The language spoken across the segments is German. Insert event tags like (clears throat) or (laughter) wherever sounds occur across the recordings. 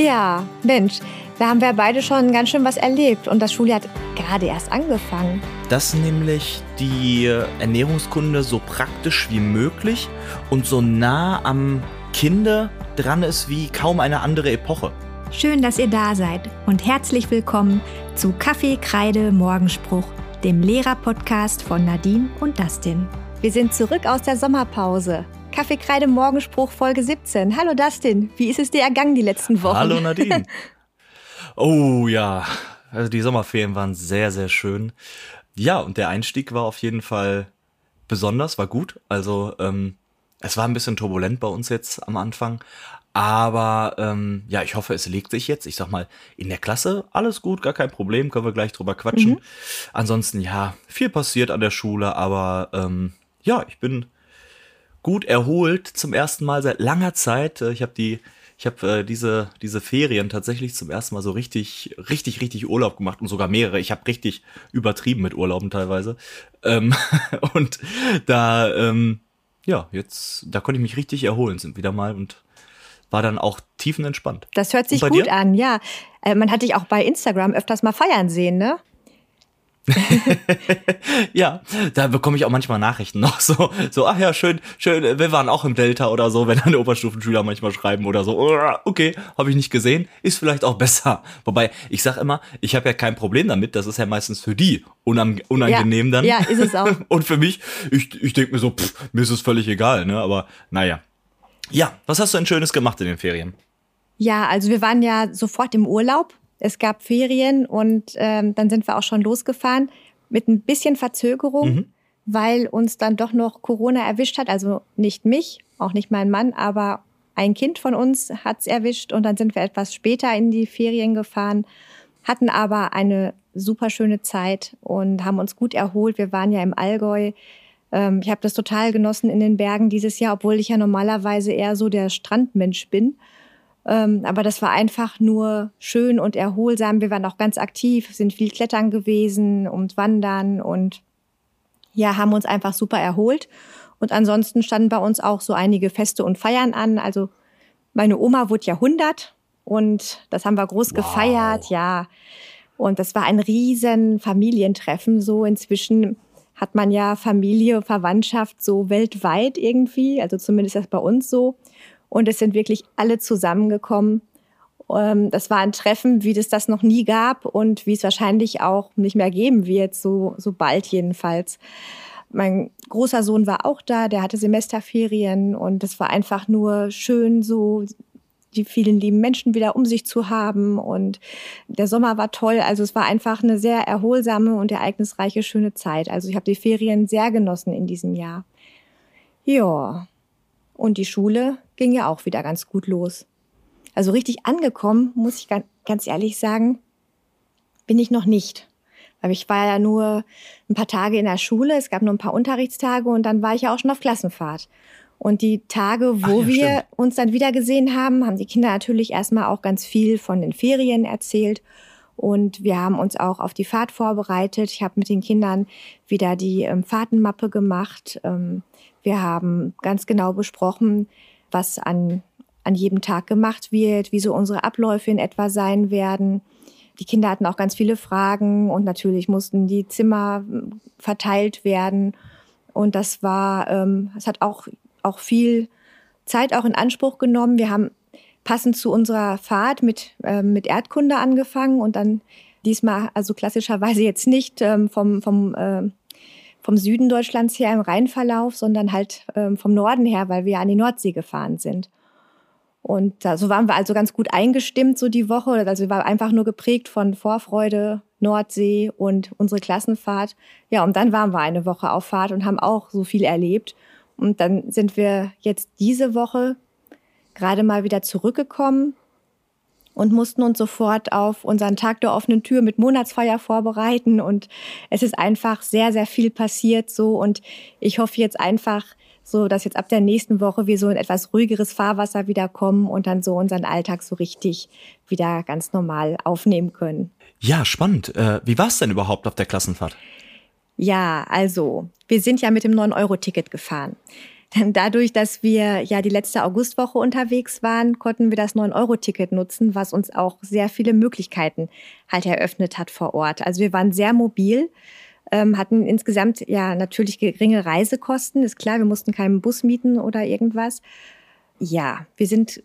Ja, Mensch, da haben wir beide schon ganz schön was erlebt und das Schuljahr hat gerade erst angefangen. Dass nämlich die Ernährungskunde so praktisch wie möglich und so nah am Kinde dran ist wie kaum eine andere Epoche. Schön, dass ihr da seid und herzlich willkommen zu Kaffee, Kreide, Morgenspruch, dem Lehrer-Podcast von Nadine und Dustin. Wir sind zurück aus der Sommerpause. Kaffee, Kreide, Morgenspruch, Folge 17. Hallo Dustin, wie ist es dir ergangen die letzten Wochen? Hallo (laughs) Nadine. oh ja, also die Sommerferien waren sehr, sehr schön. Ja, und der Einstieg war auf jeden Fall besonders, war gut. Also ähm, es war ein bisschen turbulent bei uns jetzt am Anfang, aber ähm, ja, ich hoffe, es legt sich jetzt. Ich sag mal, in der Klasse alles gut, gar kein Problem, können wir gleich drüber quatschen. Mhm. Ansonsten, ja, viel passiert an der Schule, aber ähm, ja, ich bin gut erholt zum ersten Mal seit langer Zeit. Äh, ich habe die, ich habe äh, diese diese Ferien tatsächlich zum ersten Mal so richtig, richtig, richtig Urlaub gemacht und sogar mehrere. Ich habe richtig übertrieben mit Urlauben teilweise. Ähm, (laughs) und da, ähm, ja, jetzt, da konnte ich mich richtig erholen, sind wieder mal und war dann auch tiefenentspannt. Das hört sich gut dir? an, ja. Äh, man hat dich auch bei Instagram öfters mal feiern sehen, ne? (laughs) ja, da bekomme ich auch manchmal Nachrichten noch so, so, ach ja, schön, schön, wir waren auch im Delta oder so, wenn dann Oberstufenschüler manchmal schreiben oder so, okay, habe ich nicht gesehen, ist vielleicht auch besser. Wobei, ich sag immer, ich habe ja kein Problem damit, das ist ja meistens für die unangenehm ja, dann. Ja, ist es auch. (laughs) Und für mich, ich, ich denke mir so, pff, mir ist es völlig egal, ne, aber naja. Ja, was hast du denn Schönes gemacht in den Ferien? Ja, also wir waren ja sofort im Urlaub. Es gab Ferien und ähm, dann sind wir auch schon losgefahren mit ein bisschen Verzögerung, mhm. weil uns dann doch noch Corona erwischt hat. Also nicht mich, auch nicht mein Mann, aber ein Kind von uns hat's erwischt und dann sind wir etwas später in die Ferien gefahren, hatten aber eine super schöne Zeit und haben uns gut erholt. Wir waren ja im Allgäu ähm, ich habe das total genossen in den Bergen dieses Jahr, obwohl ich ja normalerweise eher so der Strandmensch bin. Ähm, aber das war einfach nur schön und erholsam. Wir waren auch ganz aktiv, sind viel klettern gewesen und wandern und ja, haben uns einfach super erholt. Und ansonsten standen bei uns auch so einige Feste und Feiern an. Also meine Oma wurde ja 100 und das haben wir groß wow. gefeiert, ja. Und das war ein riesen Familientreffen so inzwischen hat man ja Familie, Verwandtschaft so weltweit irgendwie, also zumindest das bei uns so. Und es sind wirklich alle zusammengekommen. Ähm, das war ein Treffen, wie es das noch nie gab und wie es wahrscheinlich auch nicht mehr geben wird, so, so bald jedenfalls. Mein großer Sohn war auch da, der hatte Semesterferien und es war einfach nur schön, so die vielen lieben Menschen wieder um sich zu haben. Und der Sommer war toll. Also es war einfach eine sehr erholsame und ereignisreiche, schöne Zeit. Also ich habe die Ferien sehr genossen in diesem Jahr. Ja. Und die Schule ging ja auch wieder ganz gut los. Also richtig angekommen, muss ich ganz ehrlich sagen, bin ich noch nicht. Weil ich war ja nur ein paar Tage in der Schule, es gab nur ein paar Unterrichtstage und dann war ich ja auch schon auf Klassenfahrt. Und die Tage, wo ja, wir stimmt. uns dann wieder gesehen haben, haben die Kinder natürlich erstmal auch ganz viel von den Ferien erzählt. Und wir haben uns auch auf die Fahrt vorbereitet. Ich habe mit den Kindern wieder die ähm, Fahrtenmappe gemacht. Ähm, wir haben ganz genau besprochen, was an, an jedem Tag gemacht wird, wie so unsere Abläufe in etwa sein werden. Die Kinder hatten auch ganz viele Fragen und natürlich mussten die Zimmer ähm, verteilt werden. Und das war, ähm, es hat auch auch viel Zeit auch in Anspruch genommen. Wir haben passend zu unserer Fahrt mit, äh, mit Erdkunde angefangen und dann diesmal, also klassischerweise jetzt nicht ähm, vom, vom, äh, vom Süden Deutschlands her im Rheinverlauf, sondern halt ähm, vom Norden her, weil wir an die Nordsee gefahren sind. Und da, so waren wir also ganz gut eingestimmt so die Woche. Also wir waren einfach nur geprägt von Vorfreude, Nordsee und unsere Klassenfahrt. Ja, und dann waren wir eine Woche auf Fahrt und haben auch so viel erlebt. Und dann sind wir jetzt diese Woche gerade mal wieder zurückgekommen und mussten uns sofort auf unseren Tag der offenen Tür mit Monatsfeier vorbereiten. Und es ist einfach sehr, sehr viel passiert so. Und ich hoffe jetzt einfach, so dass jetzt ab der nächsten Woche wir so in etwas ruhigeres Fahrwasser wiederkommen und dann so unseren Alltag so richtig wieder ganz normal aufnehmen können. Ja, spannend. Äh, wie war es denn überhaupt auf der Klassenfahrt? Ja, also, wir sind ja mit dem 9-Euro-Ticket gefahren. Dadurch, dass wir ja die letzte Augustwoche unterwegs waren, konnten wir das 9-Euro-Ticket nutzen, was uns auch sehr viele Möglichkeiten halt eröffnet hat vor Ort. Also wir waren sehr mobil, ähm, hatten insgesamt ja natürlich geringe Reisekosten. Ist klar, wir mussten keinen Bus mieten oder irgendwas. Ja, wir sind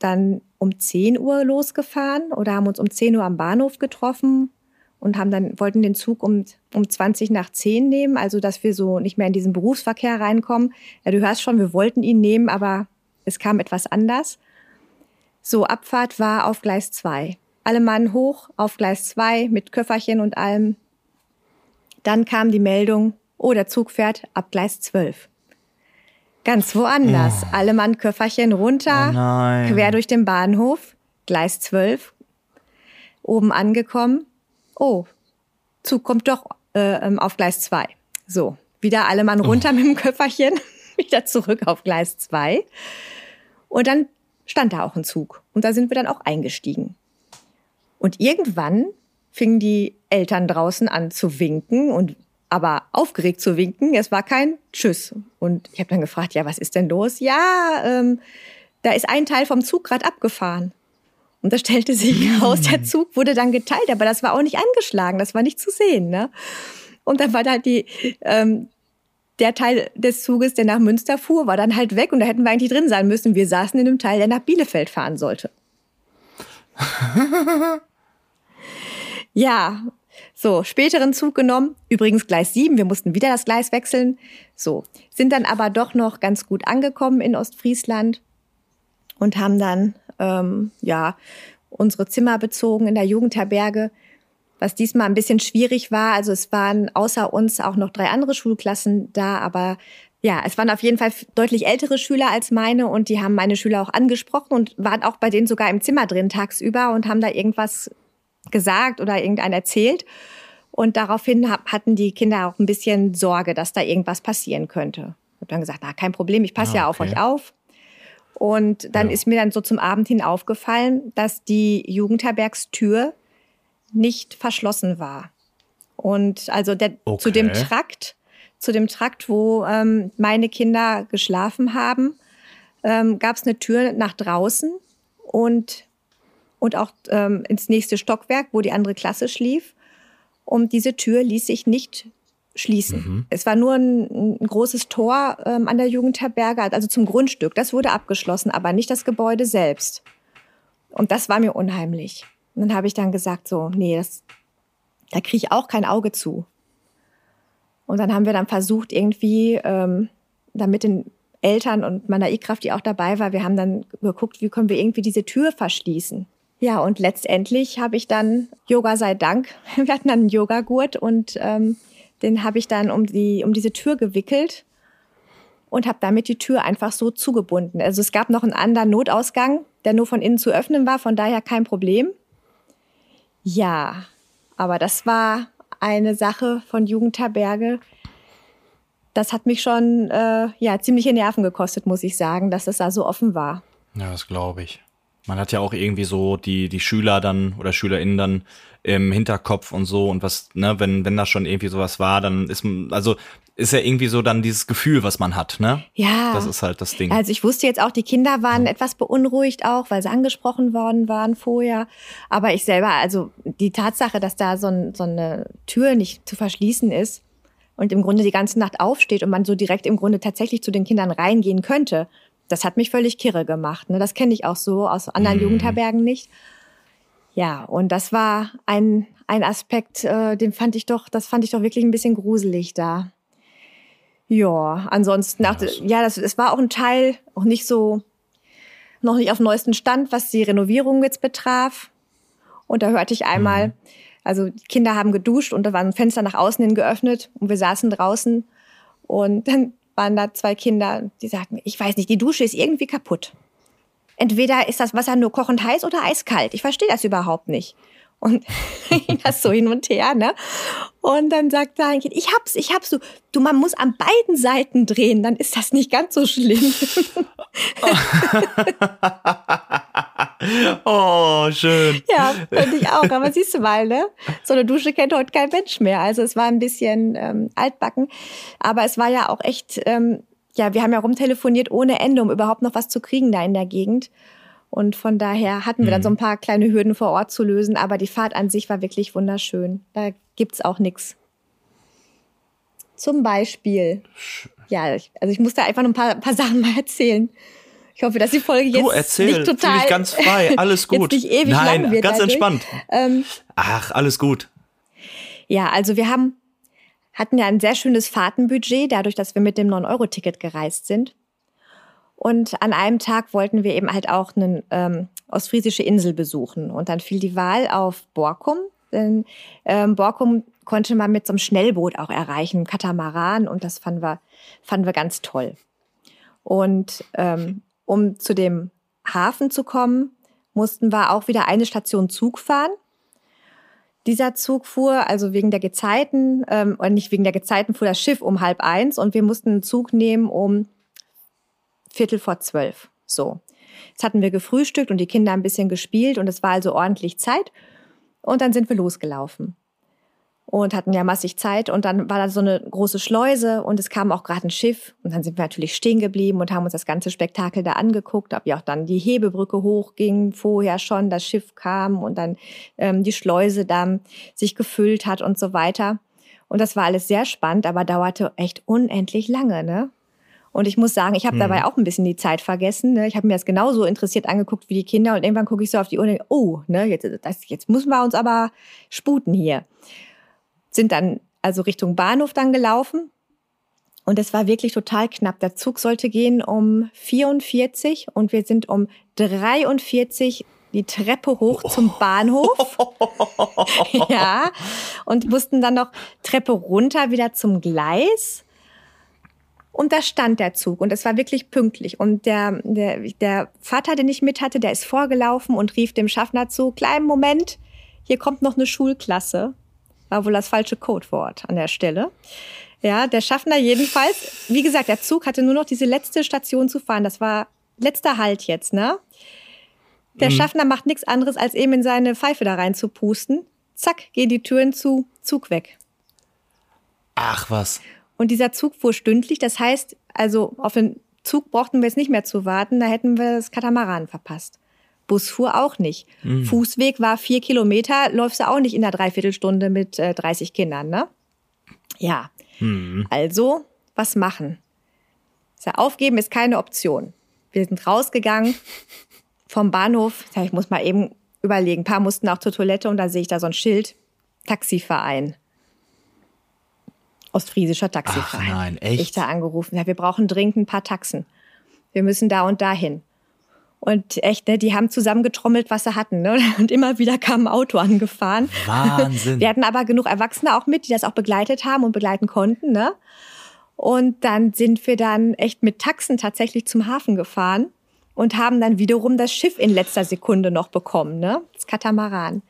dann um 10 Uhr losgefahren oder haben uns um 10 Uhr am Bahnhof getroffen und haben dann, wollten den Zug um, um 20 nach 10 nehmen, also dass wir so nicht mehr in diesen Berufsverkehr reinkommen. Ja, du hörst schon, wir wollten ihn nehmen, aber es kam etwas anders. So, Abfahrt war auf Gleis 2. Alle Mann hoch auf Gleis 2 mit Köfferchen und allem. Dann kam die Meldung, oh, der Zug fährt ab Gleis 12. Ganz woanders. Oh. Alle Mann Köfferchen runter, oh quer durch den Bahnhof, Gleis 12, oben angekommen. Oh, Zug kommt doch äh, ähm, auf Gleis 2. So, wieder alle Mann runter oh. mit dem Köfferchen, (laughs) wieder zurück auf Gleis 2. Und dann stand da auch ein Zug. Und da sind wir dann auch eingestiegen. Und irgendwann fingen die Eltern draußen an zu winken und aber aufgeregt zu winken. Es war kein Tschüss. Und ich habe dann gefragt, ja, was ist denn los? Ja, ähm, da ist ein Teil vom Zug gerade abgefahren. Und da stellte sich heraus, der Zug wurde dann geteilt, aber das war auch nicht angeschlagen, das war nicht zu sehen. Ne? Und dann war da die, ähm, der Teil des Zuges, der nach Münster fuhr, war dann halt weg und da hätten wir eigentlich drin sein müssen. Wir saßen in dem Teil, der nach Bielefeld fahren sollte. (laughs) ja, so, späteren Zug genommen, übrigens Gleis 7, wir mussten wieder das Gleis wechseln. So, sind dann aber doch noch ganz gut angekommen in Ostfriesland und haben dann, ähm, ja, unsere Zimmer bezogen in der Jugendherberge, was diesmal ein bisschen schwierig war. Also es waren außer uns auch noch drei andere Schulklassen da, aber ja, es waren auf jeden Fall deutlich ältere Schüler als meine und die haben meine Schüler auch angesprochen und waren auch bei denen sogar im Zimmer drin tagsüber und haben da irgendwas gesagt oder irgendein erzählt. Und daraufhin hatten die Kinder auch ein bisschen Sorge, dass da irgendwas passieren könnte. Ich habe dann gesagt, na, kein Problem, ich passe ah, ja auf euch auf. Und dann ja. ist mir dann so zum Abend hin aufgefallen, dass die Jugendherbergstür nicht verschlossen war. Und also der, okay. zu dem Trakt, zu dem Trakt, wo ähm, meine Kinder geschlafen haben, ähm, gab es eine Tür nach draußen und und auch ähm, ins nächste Stockwerk, wo die andere Klasse schlief. Und diese Tür ließ sich nicht schließen. Mhm. Es war nur ein, ein großes Tor ähm, an der Jugendherberge, also zum Grundstück. Das wurde abgeschlossen, aber nicht das Gebäude selbst. Und das war mir unheimlich. Und dann habe ich dann gesagt, so, nee, das, da kriege ich auch kein Auge zu. Und dann haben wir dann versucht, irgendwie, ähm, damit den Eltern und meiner E-Kraft, die auch dabei war, wir haben dann geguckt, wie können wir irgendwie diese Tür verschließen. Ja, und letztendlich habe ich dann, Yoga sei Dank, (laughs) wir hatten dann einen Yogagurt und ähm, den habe ich dann um, die, um diese Tür gewickelt und habe damit die Tür einfach so zugebunden. Also es gab noch einen anderen Notausgang, der nur von innen zu öffnen war, von daher kein Problem. Ja, aber das war eine Sache von Jugendherberge. Das hat mich schon äh, ja ziemliche Nerven gekostet, muss ich sagen, dass es da so offen war. Ja, das glaube ich. Man hat ja auch irgendwie so die, die Schüler dann oder SchülerInnen dann im Hinterkopf und so und was, ne, wenn, wenn das schon irgendwie sowas war, dann ist man, also ist ja irgendwie so dann dieses Gefühl, was man hat, ne? Ja. Das ist halt das Ding. Also ich wusste jetzt auch, die Kinder waren ja. etwas beunruhigt auch, weil sie angesprochen worden waren vorher. Aber ich selber, also die Tatsache, dass da so, ein, so eine Tür nicht zu verschließen ist und im Grunde die ganze Nacht aufsteht und man so direkt im Grunde tatsächlich zu den Kindern reingehen könnte, das hat mich völlig kirre gemacht. Ne? Das kenne ich auch so aus anderen mhm. Jugendherbergen nicht. Ja, und das war ein, ein Aspekt, äh, den fand ich doch, das fand ich doch wirklich ein bisschen gruselig da. Ja, ansonsten, ja, das, ja, das, es war auch ein Teil, auch nicht so, noch nicht auf neuesten Stand, was die Renovierung jetzt betraf. Und da hörte ich einmal, mhm. also die Kinder haben geduscht und da war ein Fenster nach außen hin geöffnet und wir saßen draußen und dann waren da zwei Kinder, die sagten, ich weiß nicht, die Dusche ist irgendwie kaputt. Entweder ist das Wasser nur kochend heiß oder eiskalt. Ich verstehe das überhaupt nicht. Und (laughs) das so hin und her, ne? Und dann sagt da ein Kind, ich hab's, ich hab's. Du, du, man muss an beiden Seiten drehen, dann ist das nicht ganz so schlimm. (laughs) oh, schön. Ja, finde ich auch. Aber siehst du mal, ne? So eine Dusche kennt heute kein Mensch mehr. Also es war ein bisschen ähm, altbacken. Aber es war ja auch echt, ähm, ja, wir haben ja rumtelefoniert ohne Ende, um überhaupt noch was zu kriegen da in der Gegend. Und von daher hatten wir dann so ein mhm. paar kleine Hürden vor Ort zu lösen, aber die Fahrt an sich war wirklich wunderschön. Da gibt's auch nichts. Zum Beispiel. Ja, ich, also ich muss da einfach noch ein paar, paar Sachen mal erzählen. Ich hoffe, dass die Folge jetzt du, erzähl, nicht total dich ganz frei, (laughs) alles gut. Nicht ewig Nein, lang wird ganz dadurch. entspannt. Ähm, Ach, alles gut. Ja, also wir haben hatten ja ein sehr schönes Fahrtenbudget, dadurch, dass wir mit dem 9-Euro-Ticket gereist sind. Und an einem Tag wollten wir eben halt auch eine ähm, ostfriesische Insel besuchen. Und dann fiel die Wahl auf Borkum. Denn ähm, Borkum konnte man mit so einem Schnellboot auch erreichen, Katamaran. Und das fanden wir, fanden wir ganz toll. Und ähm, um zu dem Hafen zu kommen, mussten wir auch wieder eine Station Zug fahren. Dieser Zug fuhr, also wegen der Gezeiten, ähm, oder nicht wegen der Gezeiten, fuhr das Schiff um halb eins und wir mussten einen Zug nehmen um Viertel vor zwölf. So. Jetzt hatten wir gefrühstückt und die Kinder ein bisschen gespielt und es war also ordentlich Zeit. Und dann sind wir losgelaufen und hatten ja massig Zeit. Und dann war da so eine große Schleuse und es kam auch gerade ein Schiff. Und dann sind wir natürlich stehen geblieben und haben uns das ganze Spektakel da angeguckt, ob ja auch dann die Hebebrücke hochging, vorher schon das Schiff kam und dann ähm, die Schleuse dann sich gefüllt hat und so weiter. Und das war alles sehr spannend, aber dauerte echt unendlich lange, ne? Und ich muss sagen, ich habe mhm. dabei auch ein bisschen die Zeit vergessen. Ne? Ich habe mir das genauso interessiert angeguckt wie die Kinder und irgendwann gucke ich so auf die Uhr und denke, oh, ne, jetzt, das, jetzt müssen wir uns aber sputen hier sind dann also Richtung Bahnhof dann gelaufen. Und es war wirklich total knapp. Der Zug sollte gehen um 44 und wir sind um 43 die Treppe hoch zum Bahnhof. (laughs) ja. Und mussten dann noch Treppe runter wieder zum Gleis. Und da stand der Zug und es war wirklich pünktlich. Und der, der, der Vater, den ich mit hatte, der ist vorgelaufen und rief dem Schaffner zu, kleinen Moment, hier kommt noch eine Schulklasse. War wohl das falsche Codewort an der Stelle. Ja, der Schaffner jedenfalls. Wie gesagt, der Zug hatte nur noch diese letzte Station zu fahren. Das war letzter Halt jetzt, ne? Der mhm. Schaffner macht nichts anderes, als eben in seine Pfeife da rein zu pusten. Zack, gehen die Türen zu, Zug weg. Ach was. Und dieser Zug fuhr stündlich. Das heißt, also auf den Zug brauchten wir jetzt nicht mehr zu warten. Da hätten wir das Katamaran verpasst. Bus fuhr auch nicht. Mhm. Fußweg war vier Kilometer, läufst du auch nicht in der Dreiviertelstunde mit äh, 30 Kindern, ne? Ja. Mhm. Also, was machen? Ja, aufgeben ist keine Option. Wir sind rausgegangen vom Bahnhof. Ich muss mal eben überlegen. Ein paar mussten auch zur Toilette und da sehe ich da so ein Schild. Taxiverein. Ostfriesischer Taxiverein. Ach nein, echt? Ich da angerufen. Ja, wir brauchen dringend ein paar Taxen. Wir müssen da und dahin. Und echt, ne, die haben zusammengetrommelt, was sie hatten. Ne? (laughs) Und immer wieder kam ein Auto angefahren. Wahnsinn. (laughs) Wir hatten aber genug Erwachsene auch mit, die das auch begleitet haben und begleiten konnten. Ne? Und dann sind wir dann echt mit Taxen tatsächlich zum Hafen gefahren und haben dann wiederum das Schiff in letzter Sekunde noch bekommen, ne? Das Katamaran.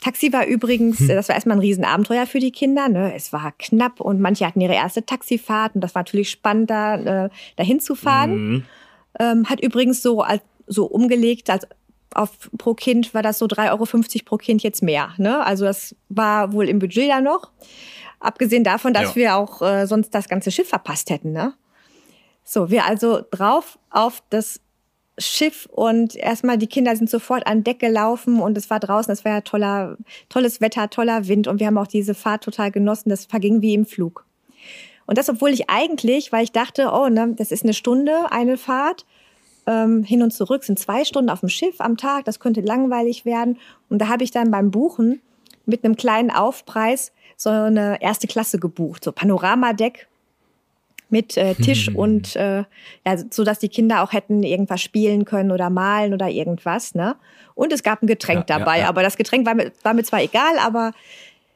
Taxi war übrigens, hm. das war erstmal ein Riesenabenteuer für die Kinder. Ne? Es war knapp und manche hatten ihre erste Taxifahrt und das war natürlich spannend, da äh, dahin zu fahren. Mhm. Ähm, hat übrigens so, als, so umgelegt, als auf pro Kind war das so 3,50 Euro pro Kind jetzt mehr. Ne? Also das war wohl im Budget da noch. Abgesehen davon, dass ja. wir auch äh, sonst das ganze Schiff verpasst hätten. Ne? So, wir also drauf auf das Schiff und erstmal die Kinder sind sofort an Deck gelaufen und es war draußen, es war ja toller, tolles Wetter, toller Wind und wir haben auch diese Fahrt total genossen. Das verging wie im Flug. Und das, obwohl ich eigentlich, weil ich dachte, oh, ne, das ist eine Stunde, eine Fahrt, ähm, hin und zurück, sind zwei Stunden auf dem Schiff am Tag, das könnte langweilig werden. Und da habe ich dann beim Buchen mit einem kleinen Aufpreis so eine erste Klasse gebucht, so Panoramadeck mit äh, Tisch und äh, ja, so dass die Kinder auch hätten irgendwas spielen können oder malen oder irgendwas, ne? Und es gab ein Getränk ja, dabei, ja, ja. aber das Getränk war mir, war mir zwar egal, aber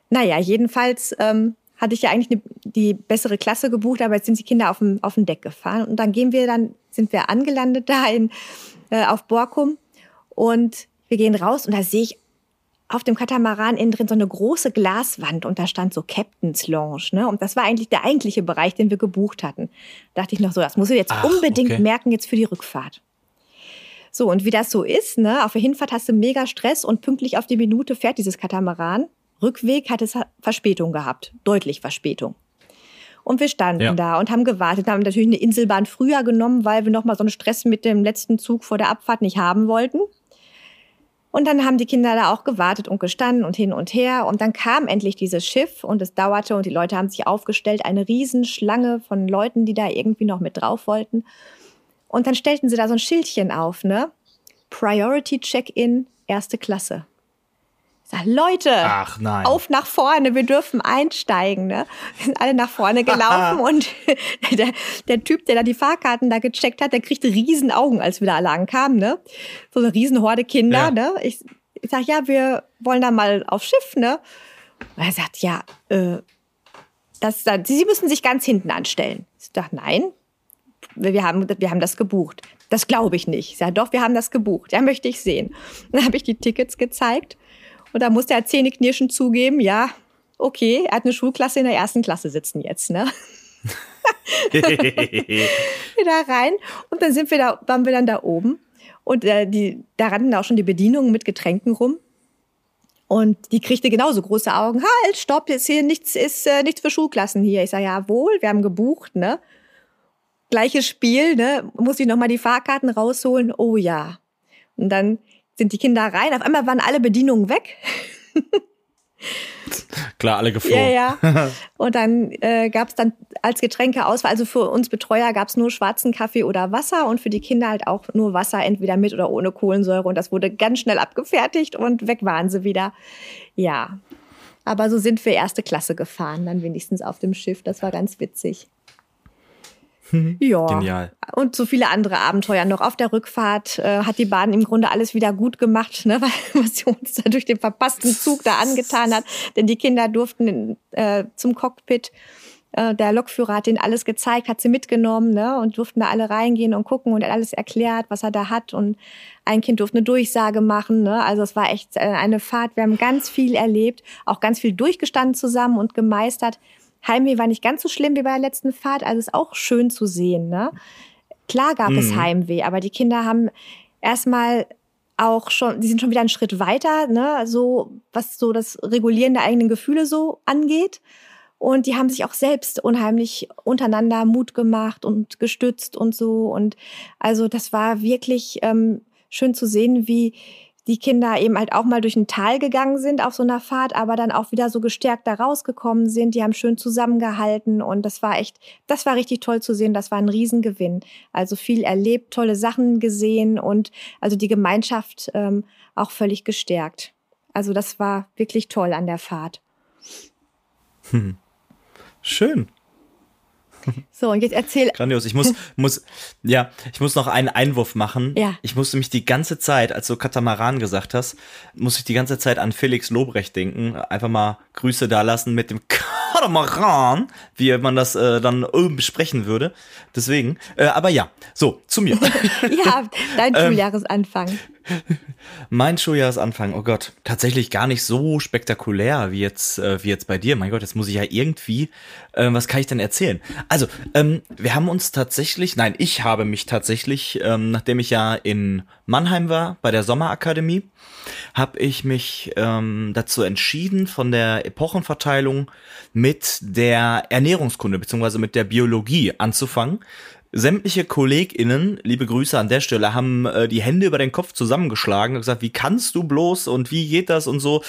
naja, jedenfalls ähm, hatte ich ja eigentlich eine, die bessere Klasse gebucht, aber jetzt sind die Kinder auf dem, auf dem Deck gefahren. Und dann gehen wir dann, sind wir angelandet da in, äh, auf Borkum und wir gehen raus und da sehe ich auf dem Katamaran innen drin so eine große Glaswand und da stand so Captain's Lounge. Ne? Und das war eigentlich der eigentliche Bereich, den wir gebucht hatten. Da dachte ich noch so, das muss ich jetzt Ach, unbedingt okay. merken jetzt für die Rückfahrt. So, und wie das so ist, ne, auf der Hinfahrt hast du mega Stress und pünktlich auf die Minute fährt dieses Katamaran. Rückweg hat es Verspätung gehabt, deutlich Verspätung. Und wir standen ja. da und haben gewartet, haben natürlich eine Inselbahn früher genommen, weil wir nochmal so einen Stress mit dem letzten Zug vor der Abfahrt nicht haben wollten. Und dann haben die Kinder da auch gewartet und gestanden und hin und her. Und dann kam endlich dieses Schiff und es dauerte und die Leute haben sich aufgestellt, eine Riesenschlange von Leuten, die da irgendwie noch mit drauf wollten. Und dann stellten sie da so ein Schildchen auf, ne? Priority Check-in, erste Klasse. Sag, Leute, Ach, auf nach vorne, wir dürfen einsteigen. Ne? Wir sind alle nach vorne (laughs) gelaufen und (laughs) der, der Typ, der da die Fahrkarten da gecheckt hat, der kriegte riesen Augen, als wir da alle ankamen. Ne? So eine riesen Horde Kinder. Ja. Ne? Ich, ich sag, ja, wir wollen da mal aufs Schiff. Ne? Und er sagt, ja, äh, das, das, Sie müssen sich ganz hinten anstellen. Ich sag, nein, wir haben, wir haben das gebucht. Das glaube ich nicht. Ich sage, doch, wir haben das gebucht. Ja, möchte ich sehen. Dann habe ich die Tickets gezeigt und da musste er zähneknirschend zugeben, ja, okay, er hat eine Schulklasse in der ersten Klasse sitzen jetzt, ne? (laughs) wieder rein und dann sind wir da, waren wir dann da oben und äh, die, da rannten auch schon die Bedienungen mit Getränken rum. Und die kriegte genauso große Augen. Halt, stopp, jetzt hier nichts ist äh, nichts für Schulklassen hier. Ich sage, ja wohl, wir haben gebucht, ne? Gleiches Spiel, ne? Muss ich nochmal die Fahrkarten rausholen? Oh ja. Und dann sind die Kinder rein. Auf einmal waren alle Bedienungen weg. Klar, alle geflogen. Ja, ja. (laughs) Und dann äh, gab es dann als Getränkeauswahl, also für uns Betreuer gab es nur schwarzen Kaffee oder Wasser und für die Kinder halt auch nur Wasser, entweder mit oder ohne Kohlensäure. Und das wurde ganz schnell abgefertigt und weg waren sie wieder. Ja. Aber so sind wir erste Klasse gefahren, dann wenigstens auf dem Schiff. Das war ganz witzig. Ja. Genial. Und so viele andere Abenteuer noch. Auf der Rückfahrt äh, hat die Bahn im Grunde alles wieder gut gemacht, ne, (laughs) weil was sie uns da durch den verpassten Zug da angetan hat. Denn die Kinder durften äh, zum Cockpit. Äh, der Lokführer hat ihnen alles gezeigt, hat sie mitgenommen ne, und durften da alle reingehen und gucken und er hat alles erklärt, was er da hat. Und ein Kind durfte eine Durchsage machen. Ne? Also es war echt äh, eine Fahrt. Wir haben ganz viel erlebt, auch ganz viel durchgestanden zusammen und gemeistert. Heimweh war nicht ganz so schlimm wie bei der letzten Fahrt, also ist auch schön zu sehen. Ne? Klar gab mhm. es Heimweh, aber die Kinder haben erstmal auch schon, die sind schon wieder einen Schritt weiter, ne, so was so das Regulieren der eigenen Gefühle so angeht. Und die haben sich auch selbst unheimlich untereinander Mut gemacht und gestützt und so. Und also das war wirklich ähm, schön zu sehen, wie die Kinder eben halt auch mal durch ein Tal gegangen sind auf so einer Fahrt, aber dann auch wieder so gestärkt da rausgekommen sind. Die haben schön zusammengehalten und das war echt, das war richtig toll zu sehen. Das war ein Riesengewinn. Also viel erlebt, tolle Sachen gesehen und also die Gemeinschaft ähm, auch völlig gestärkt. Also das war wirklich toll an der Fahrt. Hm. Schön. (laughs) So, und jetzt erzähl. Grandios. Ich muss, (laughs) muss, ja, ich muss noch einen Einwurf machen. Ja. Ich musste mich die ganze Zeit, als du Katamaran gesagt hast, muss ich die ganze Zeit an Felix Lobrecht denken. Einfach mal Grüße da lassen mit dem (laughs) Katamaran, wie man das äh, dann besprechen würde. Deswegen, äh, aber ja, so, zu mir. ja, dein ähm, Schuljahresanfang. Mein Schuljahresanfang, oh Gott, tatsächlich gar nicht so spektakulär wie jetzt, äh, wie jetzt bei dir. Mein Gott, jetzt muss ich ja irgendwie, äh, was kann ich denn erzählen? Also, ähm, wir haben uns tatsächlich, nein, ich habe mich tatsächlich, ähm, nachdem ich ja in Mannheim war, bei der Sommerakademie, habe ich mich ähm, dazu entschieden, von der Epochenverteilung mit der Ernährungskunde beziehungsweise mit der Biologie anzufangen sämtliche KollegInnen, liebe Grüße an der Stelle, haben äh, die Hände über den Kopf zusammengeschlagen und gesagt, wie kannst du bloß und wie geht das und so.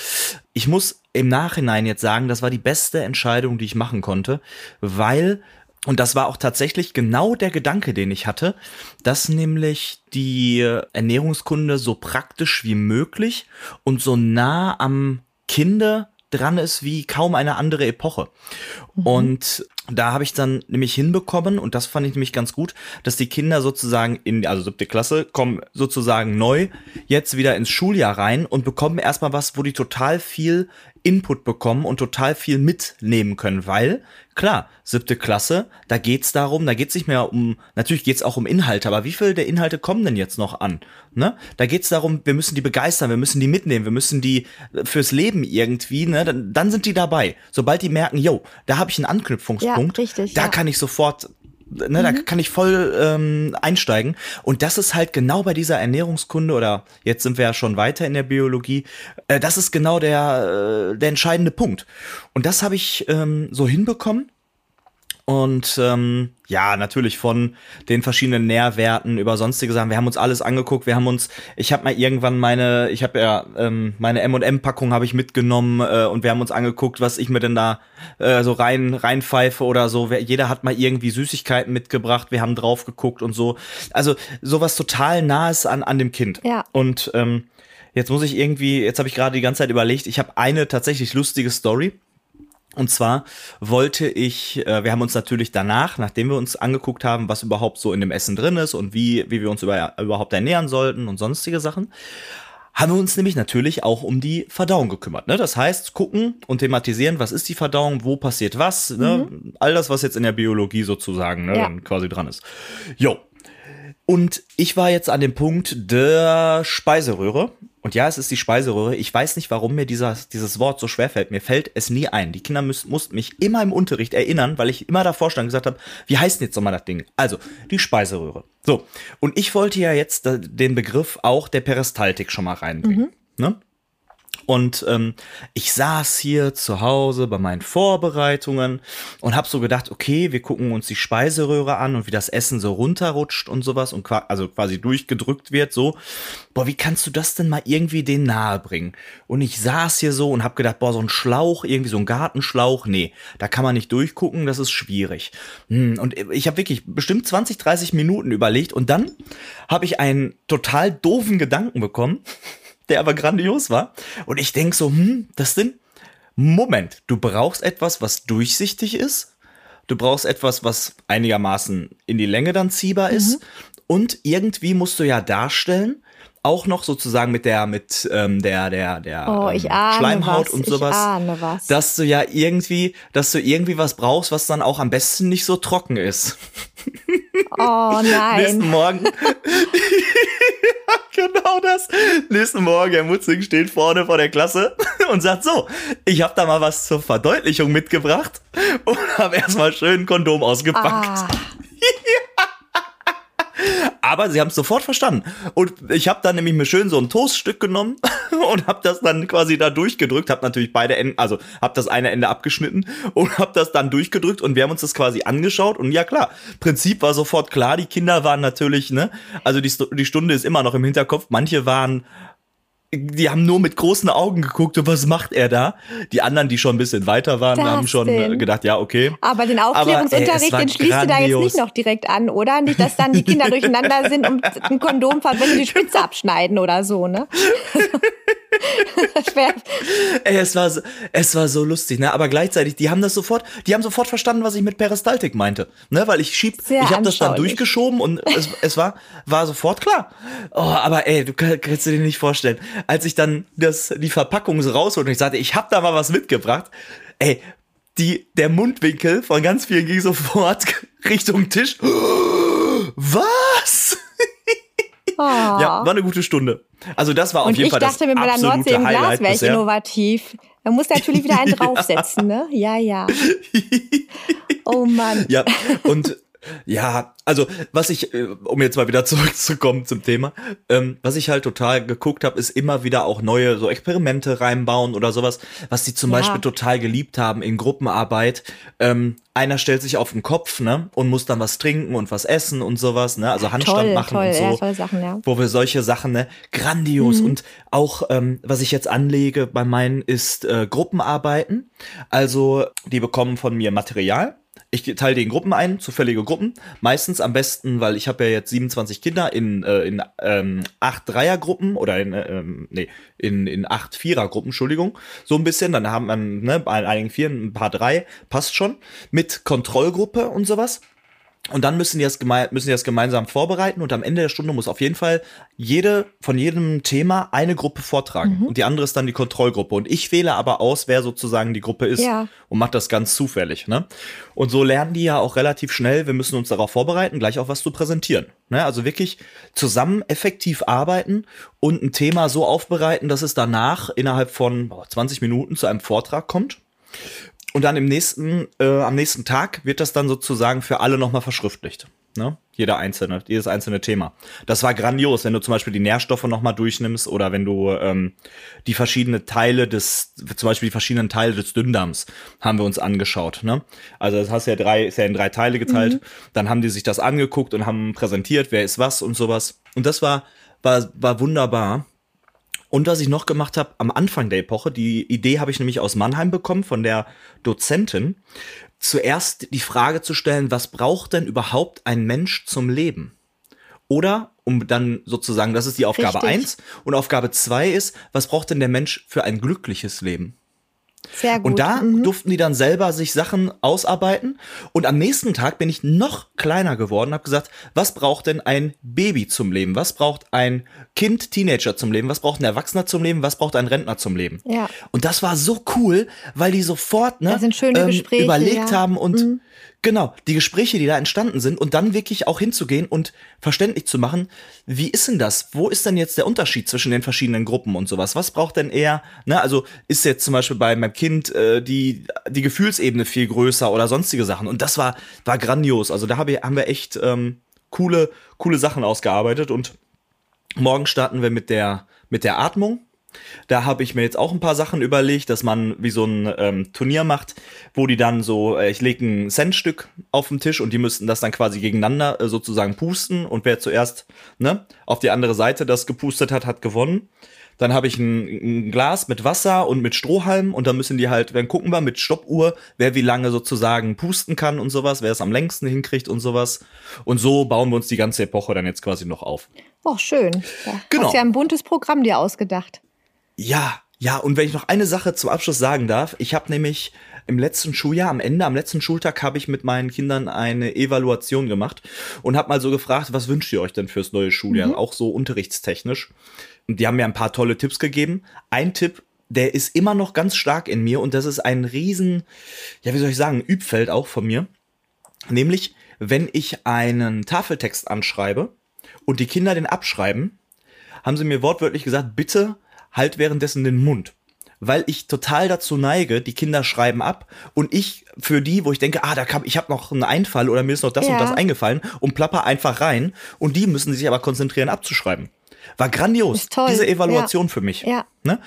Ich muss im Nachhinein jetzt sagen, das war die beste Entscheidung, die ich machen konnte, weil und das war auch tatsächlich genau der Gedanke, den ich hatte, dass nämlich die Ernährungskunde so praktisch wie möglich und so nah am Kinder dran ist wie kaum eine andere Epoche. Mhm. Und da habe ich dann nämlich hinbekommen, und das fand ich nämlich ganz gut, dass die Kinder sozusagen in, also siebte Klasse, kommen sozusagen neu jetzt wieder ins Schuljahr rein und bekommen erstmal was, wo die total viel Input bekommen und total viel mitnehmen können, weil klar, siebte Klasse, da geht's darum, da geht's nicht mehr um, natürlich geht's auch um Inhalte, aber wie viel der Inhalte kommen denn jetzt noch an? Ne? Da geht's darum, wir müssen die begeistern, wir müssen die mitnehmen, wir müssen die fürs Leben irgendwie, ne? Dann, dann sind die dabei. Sobald die merken, yo, da habe ich einen Anknüpfungspunkt, ja, richtig, da ja. kann ich sofort ne, mhm. da kann ich voll ähm, einsteigen. Und das ist halt genau bei dieser Ernährungskunde oder jetzt sind wir ja schon weiter in der Biologie. Äh, das ist genau der, äh, der entscheidende Punkt. Und das habe ich ähm, so hinbekommen. Und ähm, ja, natürlich von den verschiedenen Nährwerten über sonstige Sachen. Wir haben uns alles angeguckt. Wir haben uns, ich habe mal irgendwann meine, ich habe ja ähm, meine M&M-Packung habe ich mitgenommen äh, und wir haben uns angeguckt, was ich mir denn da äh, so rein reinpfeife oder so. Jeder hat mal irgendwie Süßigkeiten mitgebracht. Wir haben drauf geguckt und so. Also sowas total nahes an an dem Kind. Ja. Und ähm, jetzt muss ich irgendwie, jetzt habe ich gerade die ganze Zeit überlegt. Ich habe eine tatsächlich lustige Story. Und zwar wollte ich, äh, wir haben uns natürlich danach, nachdem wir uns angeguckt haben, was überhaupt so in dem Essen drin ist und wie, wie wir uns über, überhaupt ernähren sollten und sonstige Sachen, haben wir uns nämlich natürlich auch um die Verdauung gekümmert. Ne? Das heißt, gucken und thematisieren, was ist die Verdauung, wo passiert was, ne? Mhm. all das, was jetzt in der Biologie sozusagen ne, ja. quasi dran ist. Jo. Und ich war jetzt an dem Punkt der Speiseröhre und ja, es ist die Speiseröhre. Ich weiß nicht, warum mir dieser, dieses Wort so schwer fällt. Mir fällt es nie ein. Die Kinder müssen, mussten mich immer im Unterricht erinnern, weil ich immer davor stand und gesagt habe, wie heißt denn jetzt nochmal das Ding? Also, die Speiseröhre. So. Und ich wollte ja jetzt den Begriff auch der Peristaltik schon mal reinbringen. Mhm. Ne? Und ähm, ich saß hier zu Hause bei meinen Vorbereitungen und habe so gedacht, okay, wir gucken uns die Speiseröhre an und wie das Essen so runterrutscht und sowas und also quasi durchgedrückt wird, so. Boah, wie kannst du das denn mal irgendwie den nahe bringen? Und ich saß hier so und habe gedacht, boah, so ein Schlauch, irgendwie so ein Gartenschlauch, nee, da kann man nicht durchgucken, das ist schwierig. Hm, und ich habe wirklich bestimmt 20, 30 Minuten überlegt und dann habe ich einen total doofen Gedanken bekommen der aber grandios war. Und ich denk so, hm, das denn? Moment, du brauchst etwas, was durchsichtig ist. Du brauchst etwas, was einigermaßen in die Länge dann ziehbar mhm. ist. Und irgendwie musst du ja darstellen, auch noch sozusagen mit der mit ähm, der der der oh, ähm, Schleimhaut was, und sowas, dass du ja irgendwie, dass du irgendwie was brauchst, was dann auch am besten nicht so trocken ist. Oh (laughs) nein. Nächsten Morgen (laughs) genau das. Nächsten Morgen, Herr Mutzing steht vorne vor der Klasse (laughs) und sagt so, ich habe da mal was zur Verdeutlichung mitgebracht und habe erstmal schön ein Kondom ausgepackt. Ah. Aber sie haben es sofort verstanden. Und ich habe dann nämlich mir schön so ein Toaststück genommen (laughs) und habe das dann quasi da durchgedrückt, habe natürlich beide Enden, also habe das eine Ende abgeschnitten (laughs) und habe das dann durchgedrückt und wir haben uns das quasi angeschaut und ja klar, Prinzip war sofort klar, die Kinder waren natürlich, ne, also die, die Stunde ist immer noch im Hinterkopf, manche waren die haben nur mit großen Augen geguckt und was macht er da? Die anderen, die schon ein bisschen weiter waren, das haben schon denn? gedacht, ja, okay. Aber den Aufklärungsunterricht, den schließt du da jetzt nicht noch direkt an, oder? Nicht, dass dann die Kinder (laughs) durcheinander sind und ein Kondom verwenden, die Spitze abschneiden oder so, ne? (laughs) (laughs) Ey, es war, es war so lustig, ne? Aber gleichzeitig, die haben das sofort, die haben sofort verstanden, was ich mit Peristaltik meinte, ne? Weil ich schieb, Sehr ich habe das dann durchgeschoben und es, es war, war sofort klar. Oh, aber ey, du kannst dir nicht vorstellen, als ich dann das, die Verpackung so rausholte und ich sagte, ich hab da mal was mitgebracht, ey, die, der Mundwinkel von ganz vielen ging sofort (laughs) Richtung Tisch. (gasps) Was? (laughs) Oh. Ja, war eine gute Stunde. Also das war auf und jeden Fall das absolute Highlight. Ich dachte, mit meiner Nordsee im Glas wäre ich innovativ. Man muss natürlich wieder (laughs) einen draufsetzen, ne? Ja, ja. (laughs) Oh Mann. Ja, und ja, also was ich, äh, um jetzt mal wieder zurückzukommen zum Thema, ähm, was ich halt total geguckt habe, ist immer wieder auch neue so Experimente reinbauen oder sowas, was die zum ja. Beispiel total geliebt haben in Gruppenarbeit. Ähm, einer stellt sich auf den Kopf, ne, und muss dann was trinken und was essen und sowas, ne, also Handstand toll, machen toll, und so, ja, tolle Sachen, ja. wo wir solche Sachen, ne, grandios mhm. und auch ähm, was ich jetzt anlege bei meinen ist äh, Gruppenarbeiten, also die bekommen von mir Material ich teile die in Gruppen ein, zufällige Gruppen. Meistens am besten, weil ich habe ja jetzt 27 Kinder in, äh, in ähm, acht Dreiergruppen oder in, äh, ähm, nee, in, in acht Vierergruppen, Entschuldigung. So ein bisschen. Dann haben wir ne, bei einigen Vieren ein paar drei, passt schon. Mit Kontrollgruppe und sowas. Und dann müssen die, das müssen die das gemeinsam vorbereiten und am Ende der Stunde muss auf jeden Fall jede von jedem Thema eine Gruppe vortragen mhm. und die andere ist dann die Kontrollgruppe und ich wähle aber aus, wer sozusagen die Gruppe ist ja. und mache das ganz zufällig. Ne? Und so lernen die ja auch relativ schnell, wir müssen uns darauf vorbereiten, gleich auch was zu präsentieren. Ne? Also wirklich zusammen effektiv arbeiten und ein Thema so aufbereiten, dass es danach innerhalb von 20 Minuten zu einem Vortrag kommt und dann im nächsten, äh, am nächsten Tag wird das dann sozusagen für alle nochmal verschriftlicht. Ne? Jeder einzelne, jedes einzelne Thema. Das war grandios, wenn du zum Beispiel die Nährstoffe nochmal durchnimmst oder wenn du ähm, die verschiedenen Teile des, zum Beispiel die verschiedenen Teile des Dünndarms haben wir uns angeschaut. Ne? Also das hast ja drei, ist ja in drei Teile geteilt. Mhm. Dann haben die sich das angeguckt und haben präsentiert, wer ist was und sowas. Und das war, war, war wunderbar. Und was ich noch gemacht habe am Anfang der Epoche, die Idee habe ich nämlich aus Mannheim bekommen von der Dozentin, zuerst die Frage zu stellen, was braucht denn überhaupt ein Mensch zum Leben? Oder, um dann sozusagen, das ist die Aufgabe Richtig. eins und Aufgabe zwei ist, was braucht denn der Mensch für ein glückliches Leben? Sehr gut. Und da mhm. durften die dann selber sich Sachen ausarbeiten. Und am nächsten Tag bin ich noch kleiner geworden, habe gesagt, was braucht denn ein Baby zum Leben? Was braucht ein Kind, Teenager zum Leben? Was braucht ein Erwachsener zum Leben? Was braucht ein Rentner zum Leben? Ja. Und das war so cool, weil die sofort ne, ähm, überlegt ja. haben und mhm. Genau, die Gespräche, die da entstanden sind und dann wirklich auch hinzugehen und verständlich zu machen, wie ist denn das? Wo ist denn jetzt der Unterschied zwischen den verschiedenen Gruppen und sowas? Was braucht denn eher, ne, also ist jetzt zum Beispiel bei meinem Kind äh, die, die Gefühlsebene viel größer oder sonstige Sachen und das war, war grandios. Also da hab ich, haben wir echt ähm, coole, coole Sachen ausgearbeitet und morgen starten wir mit der, mit der Atmung da habe ich mir jetzt auch ein paar Sachen überlegt, dass man wie so ein ähm, Turnier macht, wo die dann so, äh, ich lege ein Centstück auf den Tisch und die müssten das dann quasi gegeneinander äh, sozusagen pusten und wer zuerst ne, auf die andere Seite das gepustet hat, hat gewonnen. Dann habe ich ein, ein, Glas mit Wasser und mit Strohhalm und dann müssen die halt, dann gucken wir mit Stoppuhr, wer wie lange sozusagen pusten kann und sowas, wer es am längsten hinkriegt und sowas. Und so bauen wir uns die ganze Epoche dann jetzt quasi noch auf. Oh, schön. Ja, genau. Hast ja ein buntes Programm dir ausgedacht. Ja, ja, und wenn ich noch eine Sache zum Abschluss sagen darf, ich habe nämlich im letzten Schuljahr, am Ende, am letzten Schultag, habe ich mit meinen Kindern eine Evaluation gemacht und habe mal so gefragt, was wünscht ihr euch denn fürs neue Schuljahr, mhm. auch so unterrichtstechnisch. Und die haben mir ein paar tolle Tipps gegeben. Ein Tipp, der ist immer noch ganz stark in mir und das ist ein riesen, ja, wie soll ich sagen, Übfeld auch von mir. Nämlich, wenn ich einen Tafeltext anschreibe und die Kinder den abschreiben, haben sie mir wortwörtlich gesagt, bitte halt währenddessen den Mund. Weil ich total dazu neige, die Kinder schreiben ab und ich für die, wo ich denke, ah, da kam, ich habe noch einen Einfall oder mir ist noch das ja. und das eingefallen und plapper einfach rein und die müssen sich aber konzentrieren abzuschreiben. War grandios, diese Evaluation ja. für mich. Ja. Ne?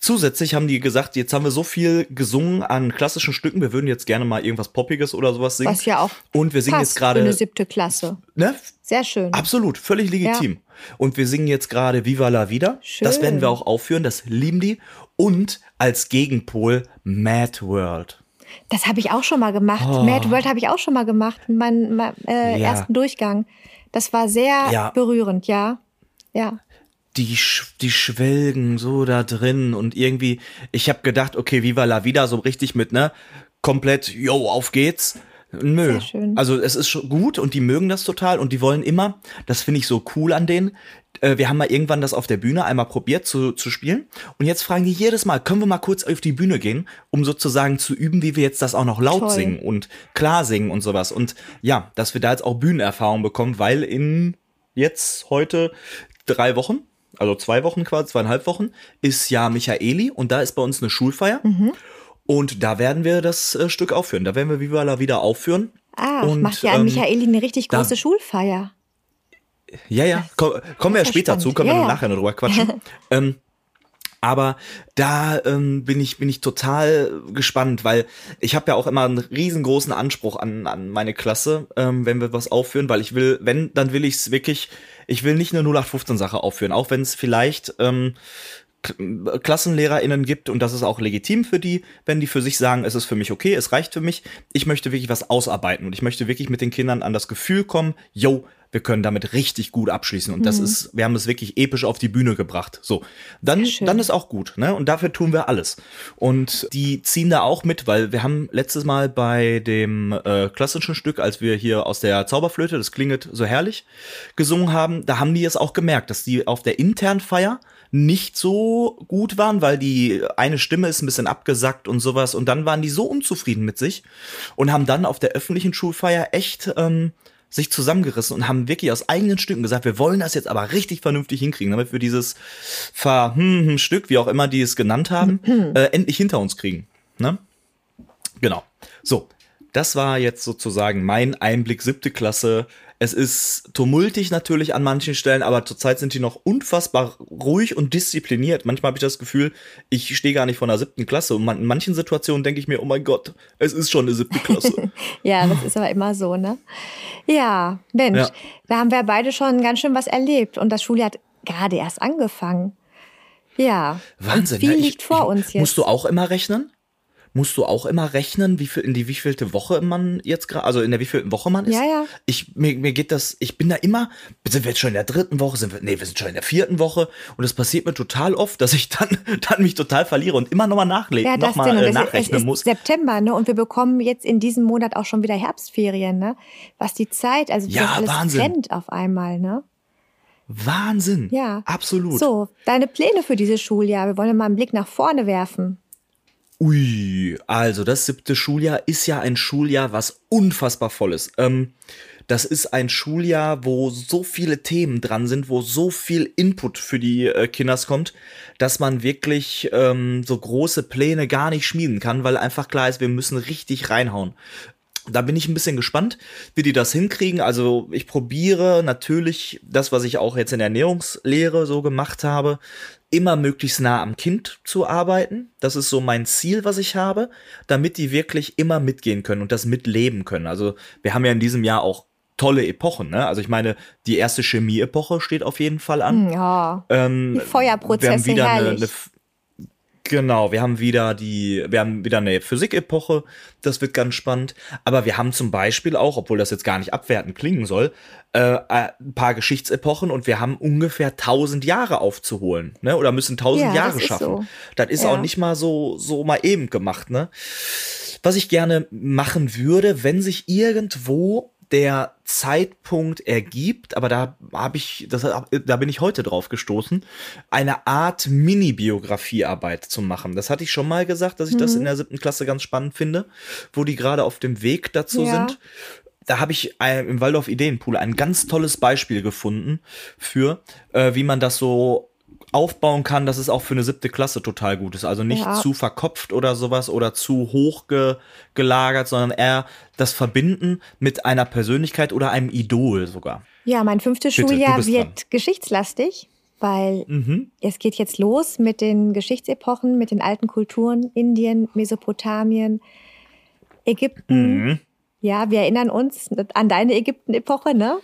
Zusätzlich haben die gesagt, jetzt haben wir so viel gesungen an klassischen Stücken, wir würden jetzt gerne mal irgendwas Poppiges oder sowas singen. Was ja auch und wir singen jetzt gerade eine siebte Klasse. Ne? Sehr schön. Absolut, völlig legitim. Ja. Und wir singen jetzt gerade Viva la Vida. Schön. Das werden wir auch aufführen, das lieben die. Und als Gegenpol Mad World. Das habe ich auch schon mal gemacht. Oh. Mad World habe ich auch schon mal gemacht, meinen mein, äh, ja. ersten Durchgang. Das war sehr ja. berührend, ja. Ja die, die schwelgen so da drin und irgendwie, ich habe gedacht, okay, Viva la Vida, so richtig mit, ne, komplett, yo, auf geht's. Nö. Also es ist gut und die mögen das total und die wollen immer, das finde ich so cool an denen. Äh, wir haben mal irgendwann das auf der Bühne einmal probiert zu, zu spielen und jetzt fragen die jedes Mal, können wir mal kurz auf die Bühne gehen, um sozusagen zu üben, wie wir jetzt das auch noch laut Toll. singen und klar singen und sowas. Und ja, dass wir da jetzt auch Bühnenerfahrung bekommen, weil in jetzt heute drei Wochen also zwei Wochen quasi, zweieinhalb Wochen, ist ja Michaeli und da ist bei uns eine Schulfeier. Mhm. Und da werden wir das äh, Stück aufführen. Da werden wir Viva la Vida aufführen. Ah, und, macht ja an ähm, Michaeli eine richtig große da, Schulfeier. Ja, ja, komm, kommen wir ja später spannend. zu, können ja, wir nachher noch drüber quatschen. (laughs) ähm, aber da ähm, bin ich bin ich total gespannt, weil ich habe ja auch immer einen riesengroßen Anspruch an an meine Klasse, ähm, wenn wir was aufführen, weil ich will, wenn dann will ich es wirklich, ich will nicht eine 0815 Sache aufführen, auch wenn es vielleicht ähm, KlassenlehrerInnen gibt und das ist auch legitim für die, wenn die für sich sagen, es ist für mich okay, es reicht für mich. Ich möchte wirklich was ausarbeiten und ich möchte wirklich mit den Kindern an das Gefühl kommen, yo, wir können damit richtig gut abschließen. Und mhm. das ist, wir haben es wirklich episch auf die Bühne gebracht. So, dann, dann ist auch gut, ne? Und dafür tun wir alles. Und die ziehen da auch mit, weil wir haben letztes Mal bei dem äh, klassischen Stück, als wir hier aus der Zauberflöte, das klinget so herrlich, gesungen haben, da haben die es auch gemerkt, dass die auf der internen Feier nicht so gut waren, weil die eine Stimme ist ein bisschen abgesackt und sowas. Und dann waren die so unzufrieden mit sich und haben dann auf der öffentlichen Schulfeier echt ähm, sich zusammengerissen und haben wirklich aus eigenen Stücken gesagt, wir wollen das jetzt aber richtig vernünftig hinkriegen, damit wir dieses Ver hm, hm, Stück, wie auch immer die es genannt haben, (clears throat) äh, endlich hinter uns kriegen. Ne? Genau. So, das war jetzt sozusagen mein Einblick siebte Klasse Es ist tumultig natürlich an manchen Stellen, aber zurzeit sind die noch unfassbar ruhig und diszipliniert. Manchmal habe ich das Gefühl, ich stehe gar nicht vor einer siebten Klasse. Und in manchen Situationen denke ich mir, oh mein Gott, es ist schon eine siebte Klasse. (laughs) ja, das ist aber immer so, ne? Ja, Mensch, ja. da haben wir beide schon ganz schön was erlebt und das Schuljahr hat gerade erst angefangen. Ja, Wahnsinn. Und viel ja, ich, liegt vor ich, uns jetzt. Musst du auch immer rechnen? Musst du auch immer rechnen, wie viel, in die wievielte Woche man jetzt gerade, also in der wievielten Woche man ist? Ja, ja. Ich, mir, mir geht das, ich bin da immer, sind wir jetzt schon in der dritten Woche, sind wir, nee, wir sind schon in der vierten Woche und es passiert mir total oft, dass ich dann, (laughs) dann mich total verliere und immer nochmal nachlegen, ja, nochmal äh, nachrechnen es muss. September, ne, und wir bekommen jetzt in diesem Monat auch schon wieder Herbstferien, ne, was die Zeit, also wie ja, alles Wahnsinn. trennt auf einmal, ne. Wahnsinn. Ja. Absolut. So, deine Pläne für dieses Schuljahr. Wir wollen ja mal einen Blick nach vorne werfen. Ui, also das siebte Schuljahr ist ja ein Schuljahr, was unfassbar voll ist. Ähm, das ist ein Schuljahr, wo so viele Themen dran sind, wo so viel Input für die äh, Kinders kommt, dass man wirklich ähm, so große Pläne gar nicht schmieden kann, weil einfach klar ist, wir müssen richtig reinhauen. Da bin ich ein bisschen gespannt, wie die das hinkriegen. Also ich probiere natürlich das, was ich auch jetzt in der Ernährungslehre so gemacht habe, immer möglichst nah am Kind zu arbeiten. Das ist so mein Ziel, was ich habe, damit die wirklich immer mitgehen können und das mitleben können. Also wir haben ja in diesem Jahr auch tolle Epochen, ne? Also ich meine, die erste Chemie-Epoche steht auf jeden Fall an. Ja. Ähm, die Feuerprozesse, wir haben wieder. Eine, eine Genau, wir haben wieder die, wir haben wieder eine Physik-Epoche, das wird ganz spannend. Aber wir haben zum Beispiel auch, obwohl das jetzt gar nicht abwertend klingen soll, äh, ein paar Geschichtsepochen und wir haben ungefähr tausend Jahre aufzuholen, ne? Oder müssen tausend ja, Jahre schaffen. So. Das ist ja. auch nicht mal so, so mal eben gemacht, ne? Was ich gerne machen würde, wenn sich irgendwo der Zeitpunkt ergibt, aber da habe ich, das, da bin ich heute drauf gestoßen, eine Art Mini-Biografiearbeit zu machen. Das hatte ich schon mal gesagt, dass ich mhm. das in der siebten Klasse ganz spannend finde, wo die gerade auf dem Weg dazu ja. sind. Da habe ich im Waldorf Ideenpool ein ganz tolles Beispiel gefunden für, äh, wie man das so aufbauen kann, dass es auch für eine siebte Klasse total gut ist. Also nicht ja. zu verkopft oder sowas oder zu hoch ge gelagert, sondern eher das Verbinden mit einer Persönlichkeit oder einem Idol sogar. Ja, mein fünftes Bitte, Schuljahr wird dran. geschichtslastig, weil mhm. es geht jetzt los mit den Geschichtsepochen, mit den alten Kulturen, Indien, Mesopotamien, Ägypten. Mhm. Ja, wir erinnern uns an deine Ägypten-Epoche, ne?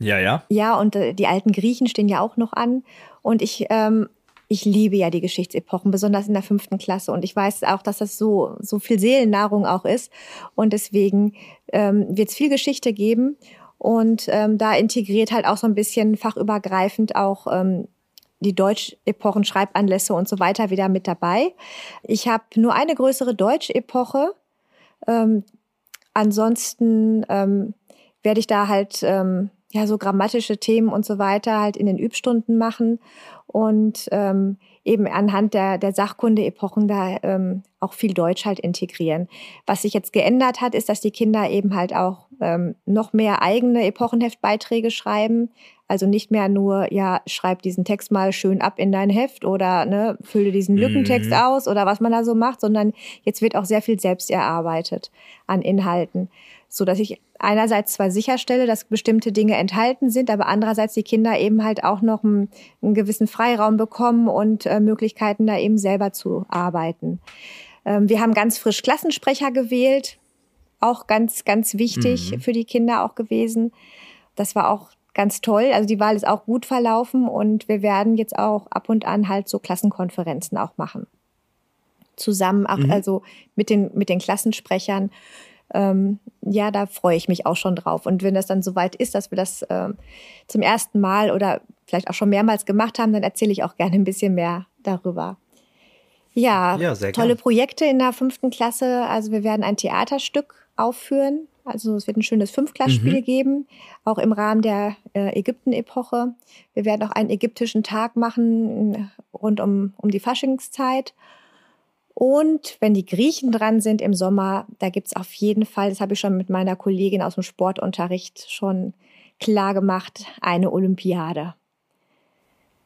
Ja, ja. Ja, und äh, die alten Griechen stehen ja auch noch an. Und ich, ähm, ich liebe ja die Geschichtsepochen, besonders in der fünften Klasse. Und ich weiß auch, dass das so, so viel Seelennahrung auch ist. Und deswegen ähm, wird es viel Geschichte geben. Und ähm, da integriert halt auch so ein bisschen fachübergreifend auch ähm, die Deutsch-Epochen, Schreibanlässe und so weiter wieder mit dabei. Ich habe nur eine größere Deutsch-Epoche. Ähm, ansonsten ähm, werde ich da halt ähm, ja so grammatische Themen und so weiter halt in den Übstunden machen und ähm, eben anhand der, der Sachkunde-Epochen da ähm, auch viel Deutsch halt integrieren. Was sich jetzt geändert hat, ist, dass die Kinder eben halt auch ähm, noch mehr eigene Epochenheftbeiträge schreiben. Also nicht mehr nur, ja, schreib diesen Text mal schön ab in dein Heft oder ne, fülle diesen Lückentext mhm. aus oder was man da so macht, sondern jetzt wird auch sehr viel selbst erarbeitet an Inhalten so dass ich einerseits zwar sicherstelle, dass bestimmte Dinge enthalten sind, aber andererseits die Kinder eben halt auch noch einen, einen gewissen Freiraum bekommen und äh, Möglichkeiten, da eben selber zu arbeiten. Ähm, wir haben ganz frisch Klassensprecher gewählt, auch ganz, ganz wichtig mhm. für die Kinder auch gewesen. Das war auch ganz toll. Also die Wahl ist auch gut verlaufen und wir werden jetzt auch ab und an halt so Klassenkonferenzen auch machen. Zusammen, auch mhm. also mit den, mit den Klassensprechern ähm, ja, da freue ich mich auch schon drauf. Und wenn das dann soweit ist, dass wir das ähm, zum ersten Mal oder vielleicht auch schon mehrmals gemacht haben, dann erzähle ich auch gerne ein bisschen mehr darüber. Ja, ja tolle gern. Projekte in der fünften Klasse. Also wir werden ein Theaterstück aufführen. Also es wird ein schönes Fünfklassspiel mhm. geben, auch im Rahmen der äh, Ägypten-Epoche. Wir werden auch einen ägyptischen Tag machen rund um, um die Faschingszeit. Und wenn die Griechen dran sind im Sommer, da gibt's auf jeden Fall, das habe ich schon mit meiner Kollegin aus dem Sportunterricht schon klar gemacht, eine Olympiade.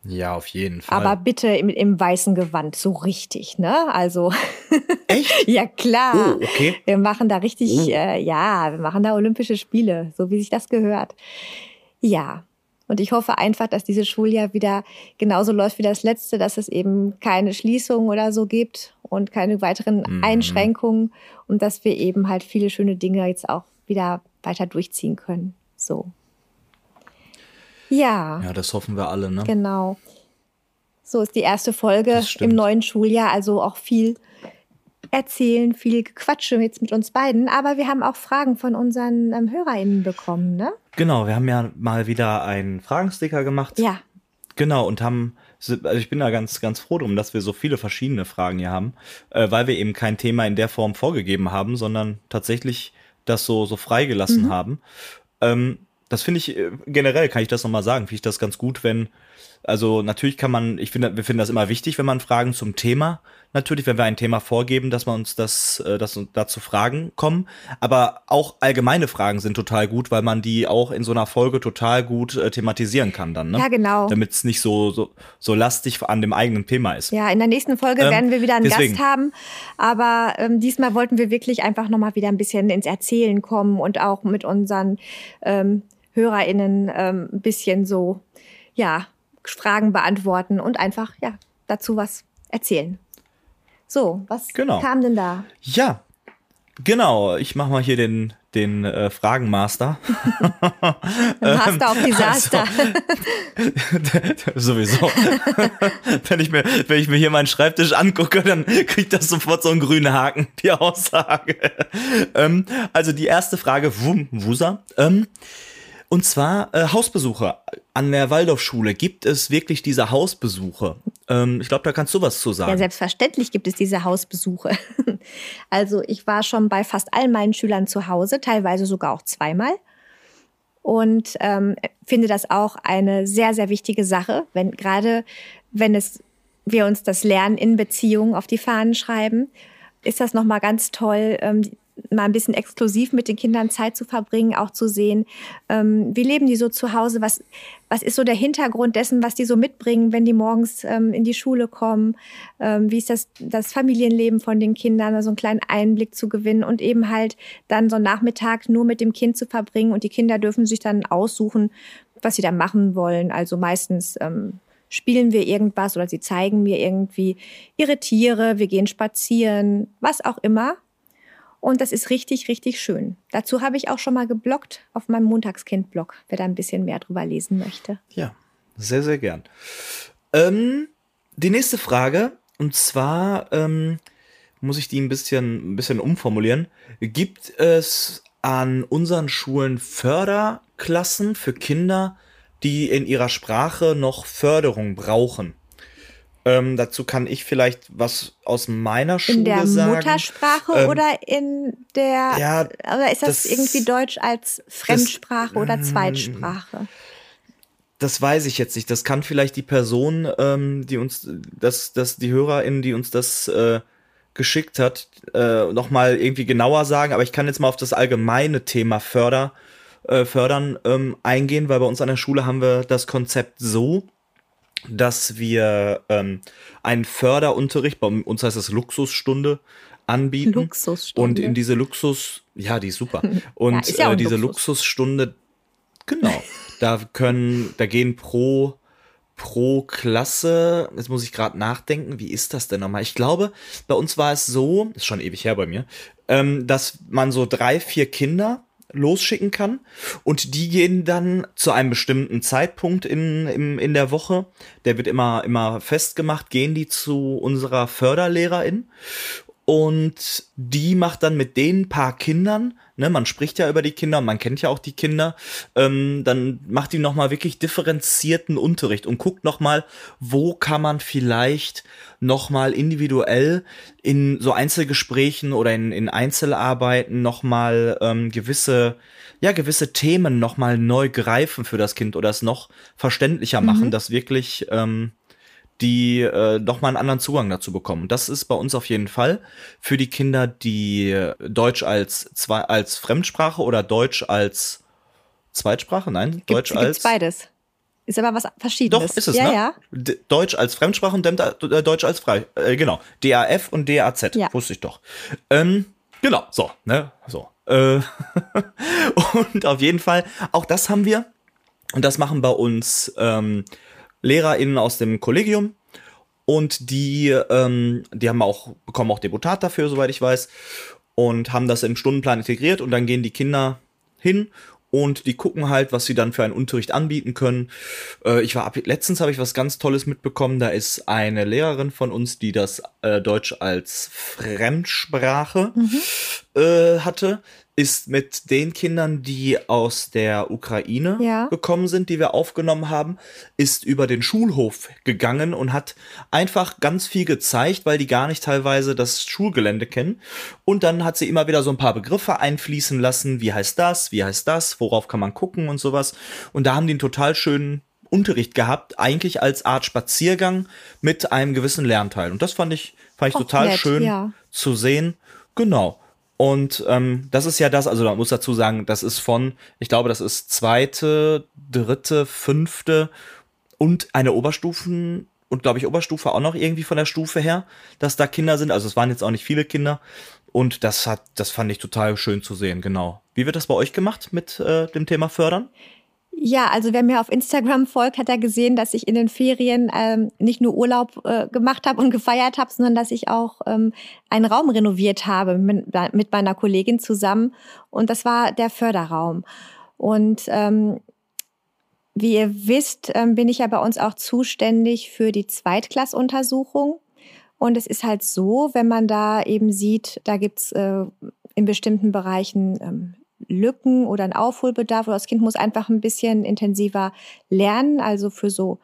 Ja, auf jeden Fall. Aber bitte im, im weißen Gewand, so richtig, ne? Also. (laughs) Echt? ja, klar. Oh, okay. Wir machen da richtig, oh. äh, ja, wir machen da Olympische Spiele, so wie sich das gehört. Ja. Und ich hoffe einfach, dass dieses Schuljahr wieder genauso läuft wie das letzte, dass es eben keine Schließungen oder so gibt und keine weiteren mhm. Einschränkungen und dass wir eben halt viele schöne Dinge jetzt auch wieder weiter durchziehen können. So. Ja. Ja, das hoffen wir alle, ne? Genau. So ist die erste Folge im neuen Schuljahr, also auch viel erzählen, viel Gequatsche jetzt mit uns beiden. Aber wir haben auch Fragen von unseren ähm, HörerInnen bekommen, ne? Genau, wir haben ja mal wieder einen Fragensticker gemacht. Ja. Genau, und haben, also ich bin da ganz, ganz froh drum, dass wir so viele verschiedene Fragen hier haben, äh, weil wir eben kein Thema in der Form vorgegeben haben, sondern tatsächlich das so, so freigelassen mhm. haben. Ähm, das finde ich äh, generell, kann ich das nochmal sagen, finde ich das ganz gut, wenn, also natürlich kann man, ich finde, wir finden das immer wichtig, wenn man Fragen zum Thema, natürlich, wenn wir ein Thema vorgeben, dass man uns das, äh, dass dazu Fragen kommen. Aber auch allgemeine Fragen sind total gut, weil man die auch in so einer Folge total gut äh, thematisieren kann dann, ne? Ja, genau. Damit es nicht so, so, so lastig an dem eigenen Thema ist. Ja, in der nächsten Folge ähm, werden wir wieder einen deswegen. Gast haben. Aber ähm, diesmal wollten wir wirklich einfach nochmal wieder ein bisschen ins Erzählen kommen und auch mit unseren ähm, HörerInnen ähm, ein bisschen so, ja, Fragen beantworten und einfach, ja, dazu was erzählen. So, was genau. kam denn da? Ja, genau. Ich mache mal hier den, den äh, Fragenmaster. Master of Disaster. Also, (laughs) sowieso. (laughs) wenn, ich mir, wenn ich mir hier meinen Schreibtisch angucke, dann kriegt das sofort so einen grünen Haken, die Aussage. (laughs) ähm, also die erste Frage, Wum, Wusa. Ähm, und zwar äh, Hausbesuche an der Waldorfschule. Gibt es wirklich diese Hausbesuche? Ähm, ich glaube, da kannst du was zu sagen. Ja, selbstverständlich gibt es diese Hausbesuche. (laughs) also ich war schon bei fast all meinen Schülern zu Hause, teilweise sogar auch zweimal. Und ähm, finde das auch eine sehr, sehr wichtige Sache, wenn gerade wenn es wir uns das Lernen in Beziehungen auf die Fahnen schreiben, ist das nochmal ganz toll, ähm, mal ein bisschen exklusiv mit den Kindern Zeit zu verbringen, auch zu sehen, ähm, wie leben die so zu Hause, was, was ist so der Hintergrund dessen, was die so mitbringen, wenn die morgens ähm, in die Schule kommen, ähm, wie ist das, das Familienleben von den Kindern, also einen kleinen Einblick zu gewinnen und eben halt dann so einen Nachmittag nur mit dem Kind zu verbringen und die Kinder dürfen sich dann aussuchen, was sie da machen wollen. Also meistens ähm, spielen wir irgendwas oder sie zeigen mir irgendwie ihre Tiere, wir gehen spazieren, was auch immer. Und das ist richtig, richtig schön. Dazu habe ich auch schon mal geblockt auf meinem Montagskind-Blog, wer da ein bisschen mehr drüber lesen möchte. Ja, sehr, sehr gern. Ähm, die nächste Frage, und zwar ähm, muss ich die ein bisschen, ein bisschen umformulieren. Gibt es an unseren Schulen Förderklassen für Kinder, die in ihrer Sprache noch Förderung brauchen? Ähm, dazu kann ich vielleicht was aus meiner Schule sagen. In der sagen. Muttersprache ähm, oder in der, ja, oder ist das, das, irgendwie Deutsch als Fremdsprache das, oder Zweitsprache? Das weiß ich jetzt nicht. Das kann vielleicht die Person, ähm, die uns, das, das, die Hörerin, die uns das äh, geschickt hat, äh, nochmal irgendwie genauer sagen. Aber ich kann jetzt mal auf das allgemeine Thema Förder, äh, Fördern ähm, eingehen, weil bei uns an der Schule haben wir das Konzept so, dass wir ähm, einen Förderunterricht, bei uns heißt das Luxusstunde, anbieten. Luxusstunde. Und in diese Luxus, ja, die ist super. (laughs) Und ja, ja äh, diese Luxus. Luxusstunde, genau, da können, da gehen pro pro Klasse, jetzt muss ich gerade nachdenken, wie ist das denn nochmal? Ich glaube, bei uns war es so, ist schon ewig her bei mir, ähm, dass man so drei, vier Kinder losschicken kann. Und die gehen dann zu einem bestimmten Zeitpunkt in, in, in der Woche, der wird immer, immer festgemacht, gehen die zu unserer Förderlehrerin. Und die macht dann mit den paar Kindern, ne, man spricht ja über die Kinder man kennt ja auch die Kinder, ähm, dann macht die nochmal wirklich differenzierten Unterricht und guckt nochmal, wo kann man vielleicht nochmal individuell in so Einzelgesprächen oder in, in Einzelarbeiten nochmal ähm, gewisse, ja, gewisse Themen nochmal neu greifen für das Kind oder es noch verständlicher machen, mhm. dass wirklich ähm, die äh, noch mal einen anderen Zugang dazu bekommen. Das ist bei uns auf jeden Fall für die Kinder, die Deutsch als zwei als Fremdsprache oder Deutsch als Zweitsprache, nein, Gibt, Deutsch als beides. Ist aber was Verschiedenes. Doch, ist es, ja, ne? Ja. Deutsch als Fremdsprache und äh, Deutsch als Frei. Äh, genau. DAF und DAZ. Ja. Wusste ich doch. Ähm, genau, so, ne? So. Äh, (laughs) und auf jeden Fall, auch das haben wir. Und das machen bei uns ähm, LehrerInnen aus dem Kollegium. Und die, ähm, die haben auch, bekommen auch Deputat dafür, soweit ich weiß. Und haben das im Stundenplan integriert und dann gehen die Kinder hin und die gucken halt, was sie dann für einen Unterricht anbieten können. Äh, ich war ab, letztens habe ich was ganz Tolles mitbekommen. Da ist eine Lehrerin von uns, die das äh, Deutsch als Fremdsprache mhm. äh, hatte ist mit den Kindern, die aus der Ukraine ja. gekommen sind, die wir aufgenommen haben, ist über den Schulhof gegangen und hat einfach ganz viel gezeigt, weil die gar nicht teilweise das Schulgelände kennen. Und dann hat sie immer wieder so ein paar Begriffe einfließen lassen. Wie heißt das? Wie heißt das? Worauf kann man gucken und sowas? Und da haben die einen total schönen Unterricht gehabt, eigentlich als Art Spaziergang mit einem gewissen Lernteil. Und das fand ich, fand ich Och, total nett, schön ja. zu sehen. Genau. Und ähm, das ist ja das, also man muss dazu sagen, das ist von, ich glaube, das ist zweite, dritte, fünfte und eine Oberstufen und glaube ich Oberstufe auch noch irgendwie von der Stufe her, dass da Kinder sind. Also es waren jetzt auch nicht viele Kinder. Und das hat, das fand ich total schön zu sehen, genau. Wie wird das bei euch gemacht mit äh, dem Thema Fördern? Ja, also wer mir auf Instagram folgt, hat ja gesehen, dass ich in den Ferien ähm, nicht nur Urlaub äh, gemacht habe und gefeiert habe, sondern dass ich auch ähm, einen Raum renoviert habe mit, mit meiner Kollegin zusammen. Und das war der Förderraum. Und ähm, wie ihr wisst, ähm, bin ich ja bei uns auch zuständig für die Zweitklassuntersuchung. Und es ist halt so, wenn man da eben sieht, da gibt's äh, in bestimmten Bereichen ähm, Lücken oder ein Aufholbedarf oder das Kind muss einfach ein bisschen intensiver lernen, also für so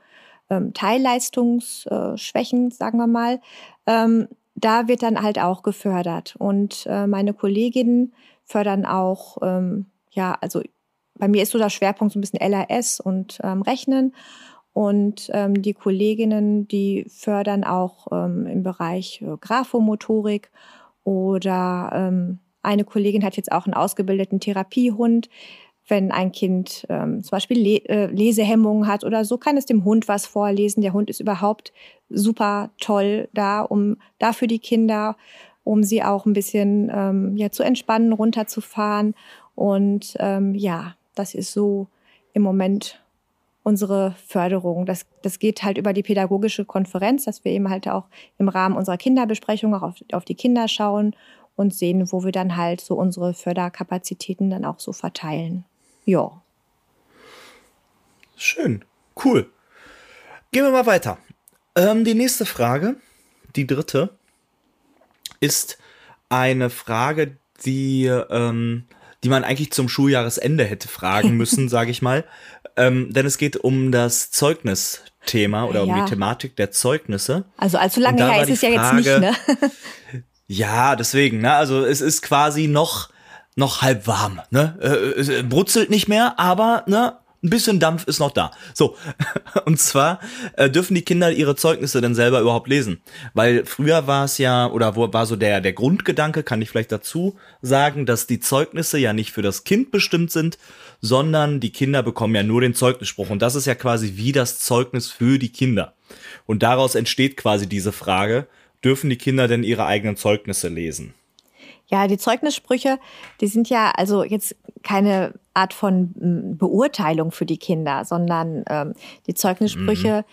ähm, Teilleistungsschwächen, sagen wir mal. Ähm, da wird dann halt auch gefördert. Und äh, meine Kolleginnen fördern auch, ähm, ja, also bei mir ist so der Schwerpunkt so ein bisschen LRS und ähm, Rechnen. Und ähm, die Kolleginnen, die fördern auch ähm, im Bereich äh, Graphomotorik oder eine Kollegin hat jetzt auch einen ausgebildeten Therapiehund. Wenn ein Kind ähm, zum Beispiel Le äh, Lesehemmungen hat oder so, kann es dem Hund was vorlesen. Der Hund ist überhaupt super toll da, um da für die Kinder, um sie auch ein bisschen ähm, ja, zu entspannen, runterzufahren. Und ähm, ja, das ist so im Moment unsere Förderung. Das, das geht halt über die pädagogische Konferenz, dass wir eben halt auch im Rahmen unserer Kinderbesprechung auch auf, auf die Kinder schauen und sehen, wo wir dann halt so unsere Förderkapazitäten dann auch so verteilen. Ja. Schön, cool. Gehen wir mal weiter. Ähm, die nächste Frage, die dritte, ist eine Frage, die, ähm, die man eigentlich zum Schuljahresende hätte fragen müssen, (laughs) sage ich mal. Ähm, denn es geht um das Zeugnisthema oder ja. um die Thematik der Zeugnisse. Also allzu lange her ist es ja jetzt nicht, ne? (laughs) Ja, deswegen, ne? Also es ist quasi noch, noch halb warm, ne? Äh, es brutzelt nicht mehr, aber, ne? Ein bisschen Dampf ist noch da. So, (laughs) und zwar äh, dürfen die Kinder ihre Zeugnisse denn selber überhaupt lesen? Weil früher war es ja, oder wo war so der, der Grundgedanke, kann ich vielleicht dazu sagen, dass die Zeugnisse ja nicht für das Kind bestimmt sind, sondern die Kinder bekommen ja nur den Zeugnisspruch. Und das ist ja quasi wie das Zeugnis für die Kinder. Und daraus entsteht quasi diese Frage, dürfen die Kinder denn ihre eigenen Zeugnisse lesen? Ja, die Zeugnissprüche, die sind ja also jetzt keine Art von hm, Beurteilung für die Kinder, sondern ähm, die Zeugnissprüche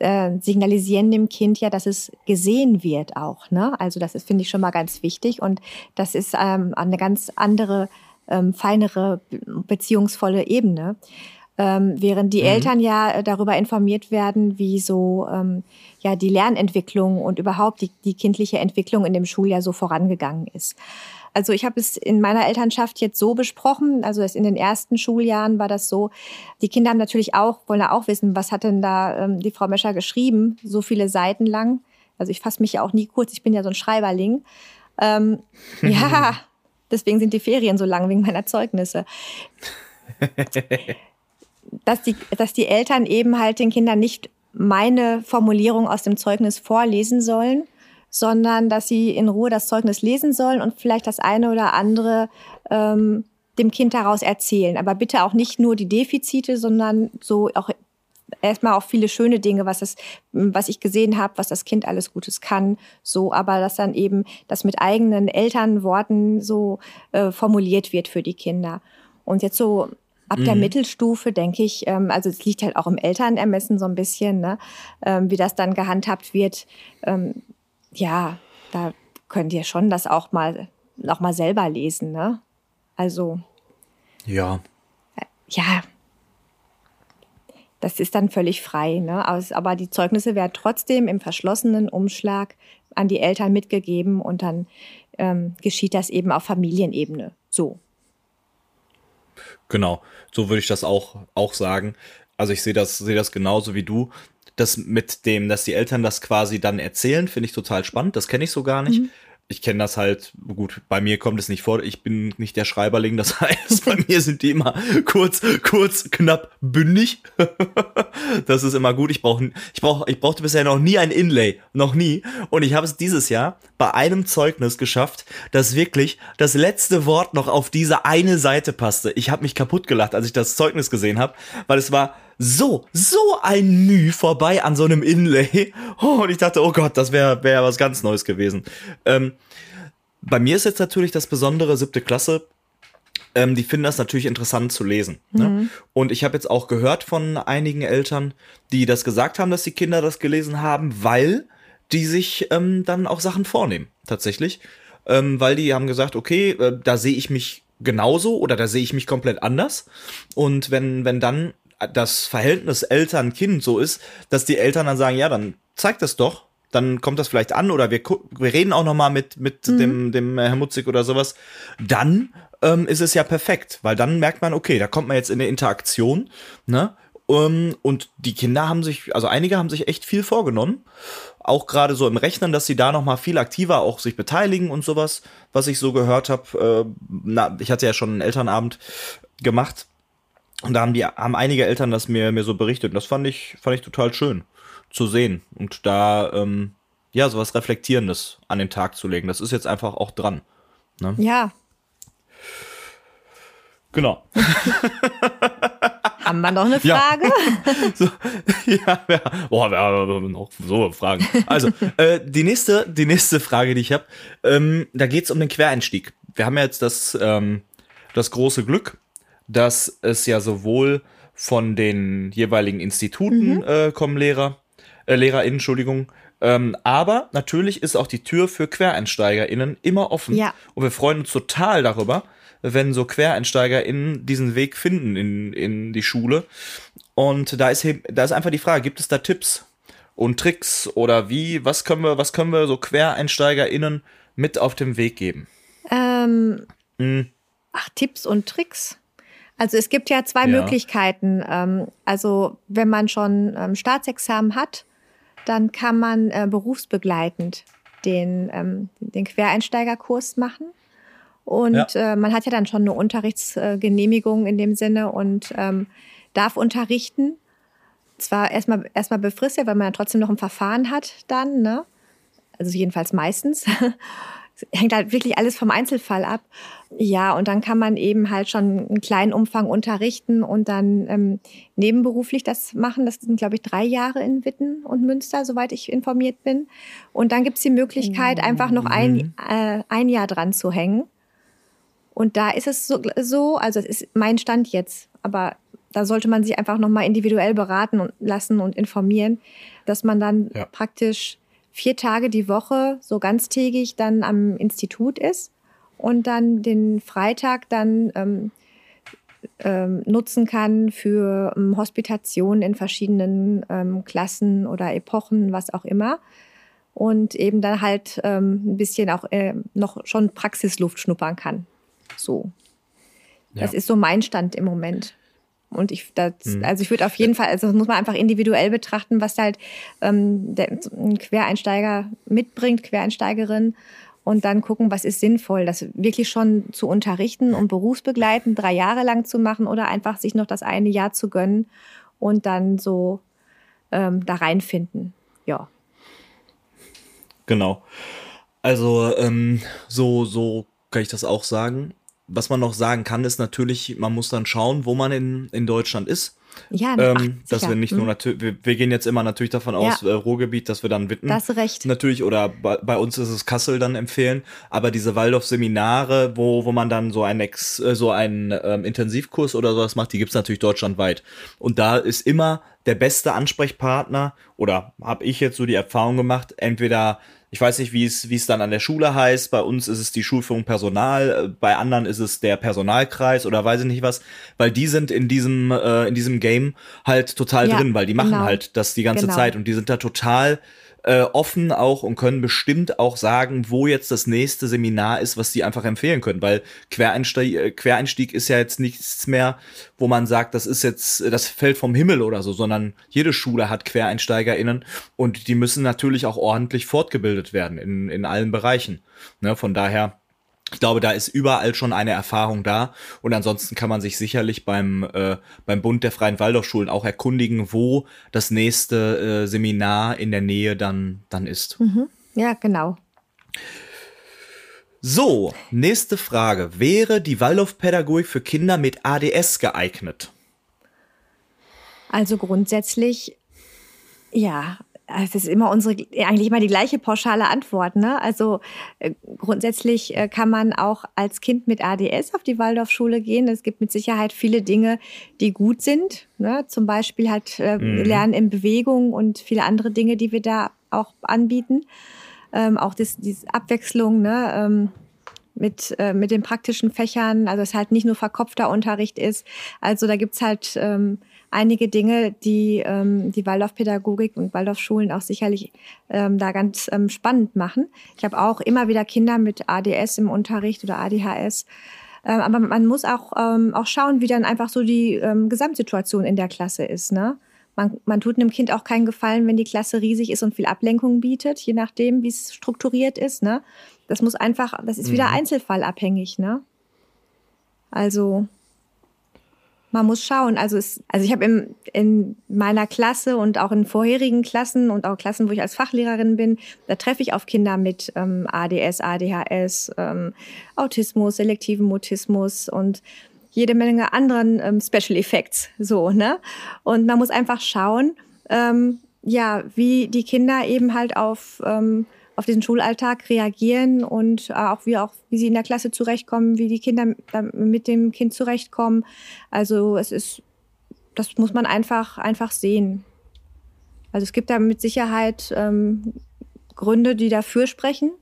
mhm. äh, signalisieren dem Kind ja, dass es gesehen wird auch. Ne? Also das ist, finde ich, schon mal ganz wichtig und das ist ähm, eine ganz andere, ähm, feinere, beziehungsvolle Ebene. Ähm, während die mhm. Eltern ja äh, darüber informiert werden, wie so ähm, ja die Lernentwicklung und überhaupt die, die kindliche Entwicklung in dem Schuljahr so vorangegangen ist. Also ich habe es in meiner Elternschaft jetzt so besprochen, also in den ersten Schuljahren war das so, die Kinder haben natürlich auch, wollen ja auch wissen, was hat denn da ähm, die Frau Mescher geschrieben, so viele Seiten lang. Also ich fasse mich ja auch nie kurz, ich bin ja so ein Schreiberling. Ähm, (laughs) ja, deswegen sind die Ferien so lang wegen meiner Zeugnisse. (laughs) dass die, dass die Eltern eben halt den Kindern nicht meine Formulierung aus dem Zeugnis vorlesen sollen, sondern dass sie in Ruhe das Zeugnis lesen sollen und vielleicht das eine oder andere ähm, dem Kind daraus erzählen. Aber bitte auch nicht nur die Defizite, sondern so auch erstmal auch viele schöne Dinge, was es, was ich gesehen habe, was das Kind alles Gutes kann, so, aber dass dann eben das mit eigenen Elternworten so äh, formuliert wird für die Kinder. Und jetzt so ab mhm. der Mittelstufe denke ich, ähm, also es liegt halt auch im Elternermessen so ein bisschen, ne, ähm, wie das dann gehandhabt wird. Ähm, ja, da könnt ihr schon das auch mal, auch mal selber lesen, ne? Also. Ja. Äh, ja, das ist dann völlig frei. Ne? Aber die Zeugnisse werden trotzdem im verschlossenen Umschlag an die Eltern mitgegeben und dann ähm, geschieht das eben auf Familienebene. So. Genau, so würde ich das auch, auch sagen. Also ich sehe das, sehe das genauso wie du. Das mit dem, dass die Eltern das quasi dann erzählen, finde ich total spannend. Das kenne ich so gar nicht. Mhm ich kenne das halt, gut, bei mir kommt es nicht vor, ich bin nicht der Schreiberling, das (laughs) heißt, bei mir sind die immer kurz, kurz, knapp, bündig. (laughs) das ist immer gut. Ich brauche, ich brauch, ich brauchte bisher noch nie ein Inlay, noch nie. Und ich habe es dieses Jahr bei einem Zeugnis geschafft, dass wirklich das letzte Wort noch auf diese eine Seite passte. Ich habe mich kaputt gelacht, als ich das Zeugnis gesehen habe, weil es war so, so ein Mühe vorbei an so einem Inlay. (laughs) Oh, und ich dachte, oh Gott, das wäre wär was ganz Neues gewesen. Ähm, bei mir ist jetzt natürlich das Besondere, siebte Klasse, ähm, die finden das natürlich interessant zu lesen. Ne? Mhm. Und ich habe jetzt auch gehört von einigen Eltern, die das gesagt haben, dass die Kinder das gelesen haben, weil die sich ähm, dann auch Sachen vornehmen, tatsächlich. Ähm, weil die haben gesagt, okay, äh, da sehe ich mich genauso oder da sehe ich mich komplett anders. Und wenn, wenn dann das Verhältnis Eltern-Kind so ist, dass die Eltern dann sagen, ja, dann zeig das doch, dann kommt das vielleicht an oder wir, wir reden auch noch mal mit, mit mhm. dem, dem Herr Mutzig oder sowas, dann ähm, ist es ja perfekt, weil dann merkt man, okay, da kommt man jetzt in eine Interaktion, ne? Um, ähm, und die Kinder haben sich, also einige haben sich echt viel vorgenommen, auch gerade so im Rechnen, dass sie da noch mal viel aktiver auch sich beteiligen und sowas, was ich so gehört habe. Äh, na, ich hatte ja schon einen Elternabend gemacht und da haben die, haben einige Eltern das mir, mir so berichtet. Und das fand ich, fand ich total schön zu sehen. Und da, ähm, ja, sowas Reflektierendes an den Tag zu legen. Das ist jetzt einfach auch dran. Ne? Ja. Genau. Haben wir noch eine Frage? Ja, (laughs) so, ja, ja. Boah, wir haben noch so Fragen. Also, äh, die, nächste, die nächste Frage, die ich habe, ähm, da geht es um den Quereinstieg. Wir haben ja jetzt das, ähm, das große Glück, dass es ja sowohl von den jeweiligen Instituten mhm. äh, kommen Lehrer, äh, LehrerInnen, Entschuldigung, ähm, aber natürlich ist auch die Tür für QuereinsteigerInnen immer offen. Ja. Und wir freuen uns total darüber, wenn so QuereinsteigerInnen diesen Weg finden in, in die Schule. Und da ist, da ist einfach die Frage, gibt es da Tipps und Tricks oder wie, was können wir, was können wir so QuereinsteigerInnen mit auf dem Weg geben? Ähm, mhm. Ach, Tipps und Tricks? Also es gibt ja zwei ja. Möglichkeiten. Ähm, also wenn man schon ähm, Staatsexamen hat, dann kann man äh, berufsbegleitend den, ähm, den Quereinsteigerkurs machen. Und ja. äh, man hat ja dann schon eine Unterrichtsgenehmigung in dem Sinne und darf unterrichten. Zwar erstmal erstmal befristet, weil man ja trotzdem noch ein Verfahren hat dann, ne? Also jedenfalls meistens. Hängt halt wirklich alles vom Einzelfall ab. Ja, und dann kann man eben halt schon einen kleinen Umfang unterrichten und dann ähm, nebenberuflich das machen. Das sind, glaube ich, drei Jahre in Witten und Münster, soweit ich informiert bin. Und dann gibt's die Möglichkeit, einfach noch ein, mhm. äh, ein Jahr dran zu hängen. Und da ist es so, so also es ist mein Stand jetzt, aber da sollte man sich einfach nochmal individuell beraten und lassen und informieren, dass man dann ja. praktisch vier Tage die Woche so ganztägig dann am Institut ist und dann den Freitag dann ähm, ähm, nutzen kann für ähm, Hospitationen in verschiedenen ähm, Klassen oder Epochen, was auch immer. Und eben dann halt ähm, ein bisschen auch äh, noch schon Praxisluft schnuppern kann. So. Ja. Das ist so mein Stand im Moment. Und ich, das, mhm. also ich würde auf jeden Fall, also das muss man einfach individuell betrachten, was halt ähm, der, ein Quereinsteiger mitbringt, Quereinsteigerin. Und dann gucken, was ist sinnvoll, das wirklich schon zu unterrichten und berufsbegleitend drei Jahre lang zu machen oder einfach sich noch das eine Jahr zu gönnen und dann so ähm, da reinfinden. Ja. Genau. Also ähm, so, so kann ich das auch sagen was man noch sagen kann, ist natürlich, man muss dann schauen, wo man in, in Deutschland ist. Ja, ähm, ach, dass wir nicht nur natürlich, wir, wir, gehen jetzt immer natürlich davon aus, ja. äh, Ruhrgebiet, dass wir dann Witten. Das recht. Natürlich, oder bei, bei, uns ist es Kassel dann empfehlen, aber diese Waldorf-Seminare, wo, wo man dann so einen Ex, äh, so einen ähm, Intensivkurs oder sowas macht, die gibt's natürlich deutschlandweit. Und da ist immer der beste Ansprechpartner, oder habe ich jetzt so die Erfahrung gemacht, entweder ich weiß nicht, wie es, wie es dann an der Schule heißt. Bei uns ist es die Schulführung Personal, bei anderen ist es der Personalkreis oder weiß ich nicht was, weil die sind in diesem, äh, in diesem Game halt total ja, drin, weil die machen genau. halt das die ganze genau. Zeit und die sind da total äh, offen auch und können bestimmt auch sagen, wo jetzt das nächste Seminar ist, was die einfach empfehlen können, weil Quereinstieg, äh, Quereinstieg ist ja jetzt nichts mehr, wo man sagt, das ist jetzt, das fällt vom Himmel oder so, sondern jede Schule hat QuereinsteigerInnen und die müssen natürlich auch ordentlich fortgebildet werden in, in allen Bereichen. Ne, von daher glaube, da ist überall schon eine Erfahrung da. Und ansonsten kann man sich sicherlich beim, äh, beim Bund der Freien Waldorfschulen auch erkundigen, wo das nächste äh, Seminar in der Nähe dann, dann ist. Mhm. Ja, genau. So, nächste Frage. Wäre die Waldorfpädagogik für Kinder mit ADS geeignet? Also grundsätzlich ja, es ist immer unsere, eigentlich immer die gleiche pauschale Antwort. Ne? Also äh, grundsätzlich äh, kann man auch als Kind mit ADS auf die Waldorfschule gehen. Es gibt mit Sicherheit viele Dinge, die gut sind. Ne? Zum Beispiel halt äh, mhm. Lernen in Bewegung und viele andere Dinge, die wir da auch anbieten. Ähm, auch das, diese Abwechslung, ne? Ähm, mit, mit den praktischen Fächern, also es halt nicht nur verkopfter Unterricht ist. Also da gibt's halt ähm, einige Dinge, die ähm, die Waldorfpädagogik und Waldorfschulen auch sicherlich ähm, da ganz ähm, spannend machen. Ich habe auch immer wieder Kinder mit ADS im Unterricht oder ADHS. Ähm, aber man muss auch, ähm, auch schauen, wie dann einfach so die ähm, Gesamtsituation in der Klasse ist. Ne? Man, man tut einem Kind auch keinen Gefallen, wenn die Klasse riesig ist und viel Ablenkung bietet, je nachdem, wie es strukturiert ist. Ne? Das muss einfach, das ist wieder mhm. einzelfallabhängig. Ne? Also man muss schauen. Also, es, also ich habe in meiner Klasse und auch in vorherigen Klassen und auch Klassen, wo ich als Fachlehrerin bin, da treffe ich auf Kinder mit ähm, ADS, ADHS, ähm, Autismus, selektiven Mutismus und jede Menge anderen ähm, Special Effects. So, ne? Und man muss einfach schauen, ähm, ja, wie die Kinder eben halt auf ähm, auf diesen Schulalltag reagieren und äh, auch wie auch wie sie in der Klasse zurechtkommen, wie die Kinder mit dem Kind zurechtkommen. Also es ist, das muss man einfach einfach sehen. Also es gibt da mit Sicherheit ähm, Gründe, die dafür sprechen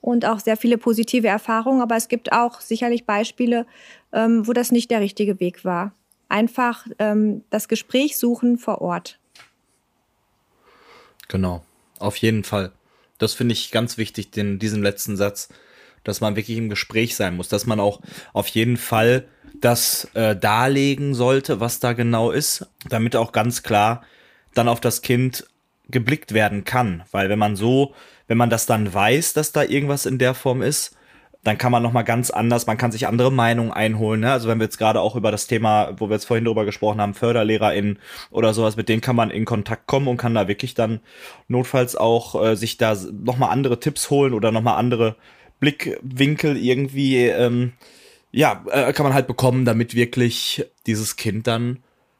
und auch sehr viele positive Erfahrungen, aber es gibt auch sicherlich Beispiele, ähm, wo das nicht der richtige Weg war. Einfach ähm, das Gespräch suchen vor Ort. Genau, auf jeden Fall. Das finde ich ganz wichtig, den, diesen letzten Satz, dass man wirklich im Gespräch sein muss, dass man auch auf jeden Fall das äh, darlegen sollte, was da genau ist, damit auch ganz klar dann auf das Kind geblickt werden kann. Weil wenn man so, wenn man das dann weiß, dass da irgendwas in der Form ist, dann kann man noch mal ganz anders, man kann sich andere Meinungen einholen. Ne? Also wenn wir jetzt gerade auch über das Thema, wo wir jetzt vorhin drüber gesprochen haben, FörderlehrerInnen oder sowas, mit denen kann man in Kontakt kommen und kann da wirklich dann notfalls auch äh, sich da noch mal andere Tipps holen oder noch mal andere Blickwinkel irgendwie, ähm, ja, äh, kann man halt bekommen, damit wirklich dieses Kind dann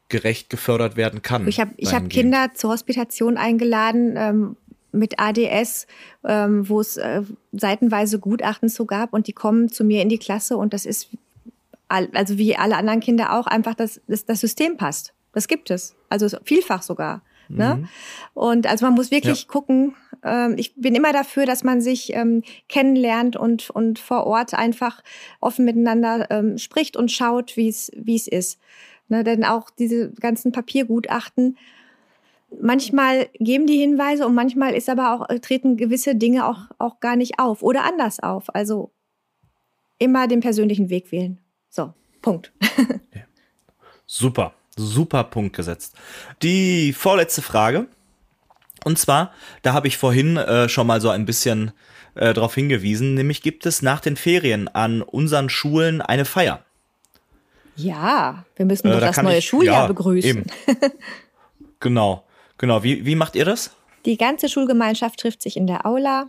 gerecht gefördert werden kann. Ich habe ich hab Kinder zur Hospitation eingeladen, ähm, mit ADS, ähm, wo es äh, seitenweise Gutachten zu gab und die kommen zu mir in die Klasse und das ist, also wie alle anderen Kinder auch, einfach, dass das, das System passt. Das gibt es. Also vielfach sogar. Ne? Mhm. Und also man muss wirklich ja. gucken. Ähm, ich bin immer dafür, dass man sich ähm, kennenlernt und, und vor Ort einfach offen miteinander ähm, spricht und schaut, wie es wie es ist. Ne? Denn auch diese ganzen Papiergutachten, manchmal geben die Hinweise und manchmal ist aber auch, äh, treten gewisse Dinge auch, auch gar nicht auf oder anders auf. Also immer den persönlichen Weg wählen. So, Punkt. (laughs) ja. Super, super Punkt gesetzt. Die vorletzte Frage. Und zwar, da habe ich vorhin äh, schon mal so ein bisschen äh, darauf hingewiesen, nämlich gibt es nach den Ferien an unseren Schulen eine Feier. Ja, wir müssen äh, doch das neue ich, Schuljahr ja, begrüßen. Eben. (laughs) genau. Genau, wie, wie macht ihr das? Die ganze Schulgemeinschaft trifft sich in der Aula.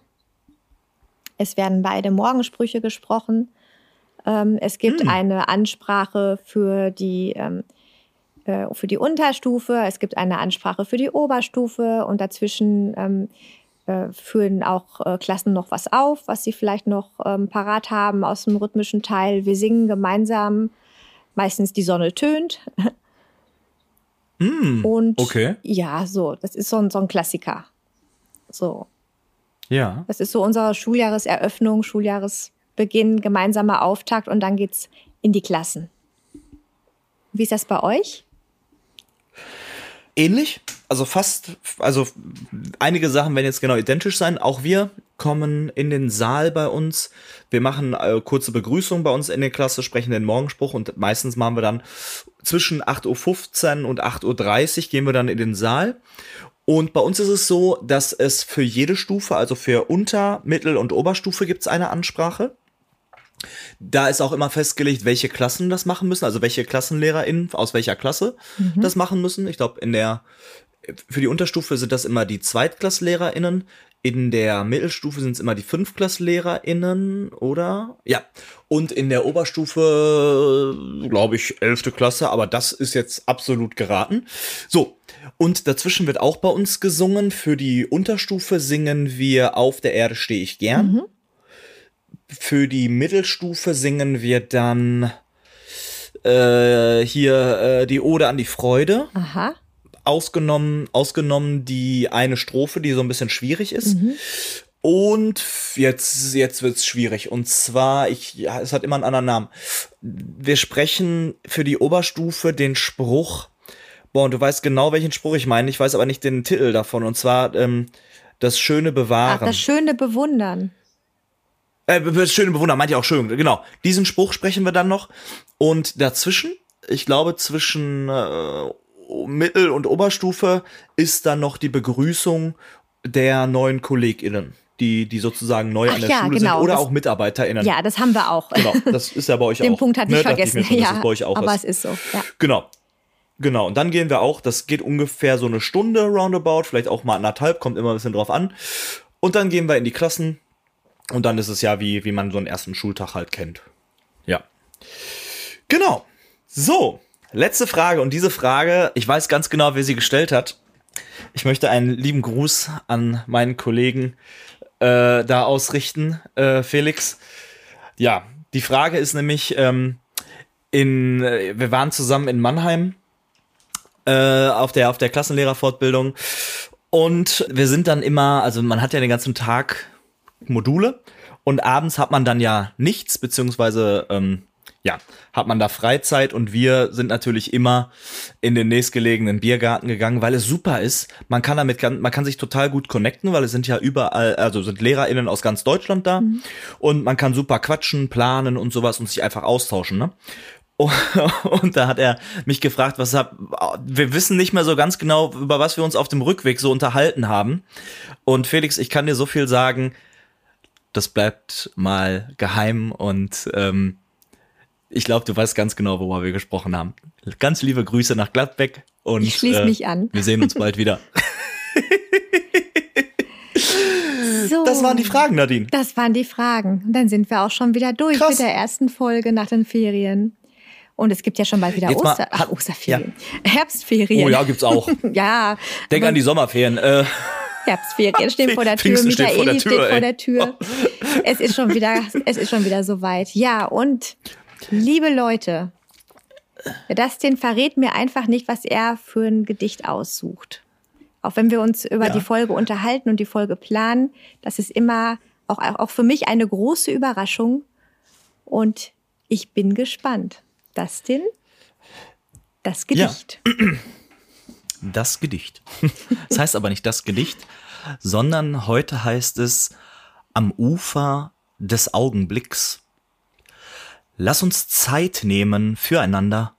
Es werden beide Morgensprüche gesprochen. Ähm, es gibt hm. eine Ansprache für die, ähm, äh, für die Unterstufe, es gibt eine Ansprache für die Oberstufe und dazwischen ähm, äh, führen auch äh, Klassen noch was auf, was sie vielleicht noch parat haben aus dem rhythmischen Teil. Wir singen gemeinsam, meistens die Sonne tönt. (laughs) Mm, und okay. ja, so, das ist so ein, so ein Klassiker. So. Ja. Das ist so unsere Schuljahreseröffnung, Schuljahresbeginn, gemeinsamer Auftakt und dann geht's in die Klassen. Wie ist das bei euch? Ähnlich, also fast, also einige Sachen werden jetzt genau identisch sein. Auch wir kommen in den Saal bei uns. Wir machen äh, kurze Begrüßung bei uns in der Klasse, sprechen den Morgenspruch und meistens machen wir dann zwischen 8.15 Uhr und 8.30 Uhr gehen wir dann in den Saal. Und bei uns ist es so, dass es für jede Stufe, also für Unter-, Mittel- und Oberstufe gibt es eine Ansprache. Da ist auch immer festgelegt, welche Klassen das machen müssen, also welche KlassenlehrerInnen aus welcher Klasse mhm. das machen müssen. Ich glaube, in der, für die Unterstufe sind das immer die ZweitklasslehgerInnen. In der Mittelstufe sind es immer die FünftklasslehgerInnen, oder? Ja. Und in der Oberstufe, glaube ich, elfte Klasse, aber das ist jetzt absolut geraten. So. Und dazwischen wird auch bei uns gesungen. Für die Unterstufe singen wir Auf der Erde stehe ich gern. Mhm. Für die Mittelstufe singen wir dann äh, hier äh, die Ode an die Freude. Aha. Ausgenommen, ausgenommen die eine Strophe, die so ein bisschen schwierig ist. Mhm. Und jetzt, jetzt wird's schwierig. Und zwar, ich, ja, es hat immer einen anderen Namen. Wir sprechen für die Oberstufe den Spruch. Boah, und du weißt genau, welchen Spruch ich meine. Ich weiß aber nicht den Titel davon. Und zwar ähm, das schöne Bewahren. Ach, das schöne Bewundern. Äh, schöne Bewohner, meint ihr auch schön, genau. Diesen Spruch sprechen wir dann noch. Und dazwischen, ich glaube, zwischen äh, Mittel- und Oberstufe ist dann noch die Begrüßung der neuen KollegInnen die, die sozusagen neu Ach an der ja, Schule genau, sind oder das, auch MitarbeiterInnen. Ja, das haben wir auch. Genau, das ist ja bei euch (laughs) Den auch. Den Punkt hatte ich ne, vergessen. Ich schon, ja, bei euch auch aber ist. es ist so. Ja. Genau. Genau, und dann gehen wir auch, das geht ungefähr so eine Stunde roundabout, vielleicht auch mal anderthalb, kommt immer ein bisschen drauf an. Und dann gehen wir in die Klassen, und dann ist es ja wie, wie man so einen ersten Schultag halt kennt. Ja. Genau. So, letzte Frage. Und diese Frage, ich weiß ganz genau, wer sie gestellt hat. Ich möchte einen lieben Gruß an meinen Kollegen äh, da ausrichten, äh, Felix. Ja, die Frage ist nämlich, ähm, in, äh, wir waren zusammen in Mannheim äh, auf der auf der Klassenlehrerfortbildung und wir sind dann immer, also man hat ja den ganzen Tag Module und abends hat man dann ja nichts, beziehungsweise ähm, ja, hat man da Freizeit und wir sind natürlich immer in den nächstgelegenen Biergarten gegangen, weil es super ist. Man kann damit, man kann sich total gut connecten, weil es sind ja überall, also sind LehrerInnen aus ganz Deutschland da mhm. und man kann super quatschen, planen und sowas und sich einfach austauschen, ne? (laughs) Und da hat er mich gefragt, was hab, wir wissen nicht mehr so ganz genau, über was wir uns auf dem Rückweg so unterhalten haben. Und Felix, ich kann dir so viel sagen, das bleibt mal geheim und ähm, ich glaube, du weißt ganz genau, worüber wir gesprochen haben. Ganz liebe Grüße nach Gladbeck und ich schließe äh, mich an. Wir sehen uns bald wieder. (laughs) so, das waren die Fragen, Nadine. Das waren die Fragen. Und dann sind wir auch schon wieder durch Krass. mit der ersten Folge nach den Ferien. Und es gibt ja schon bald wieder Oster, ach, Osterferien. Ja. Herbstferien. Oh ja, gibt's auch. (laughs) ja. Denk an die Sommerferien. Äh. Herbstferien stehen vor der Tür, Pfingsten Michaeli steht vor der (laughs) Tür. Vor der Tür. Es ist schon wieder, es ist schon wieder soweit. Ja, und liebe Leute, Dustin verrät mir einfach nicht, was er für ein Gedicht aussucht. Auch wenn wir uns über ja. die Folge unterhalten und die Folge planen, das ist immer auch, auch für mich eine große Überraschung. Und ich bin gespannt. Dustin, das Gedicht. Ja. Das Gedicht. Das heißt aber nicht das Gedicht, sondern heute heißt es am Ufer des Augenblicks. Lass uns Zeit nehmen füreinander.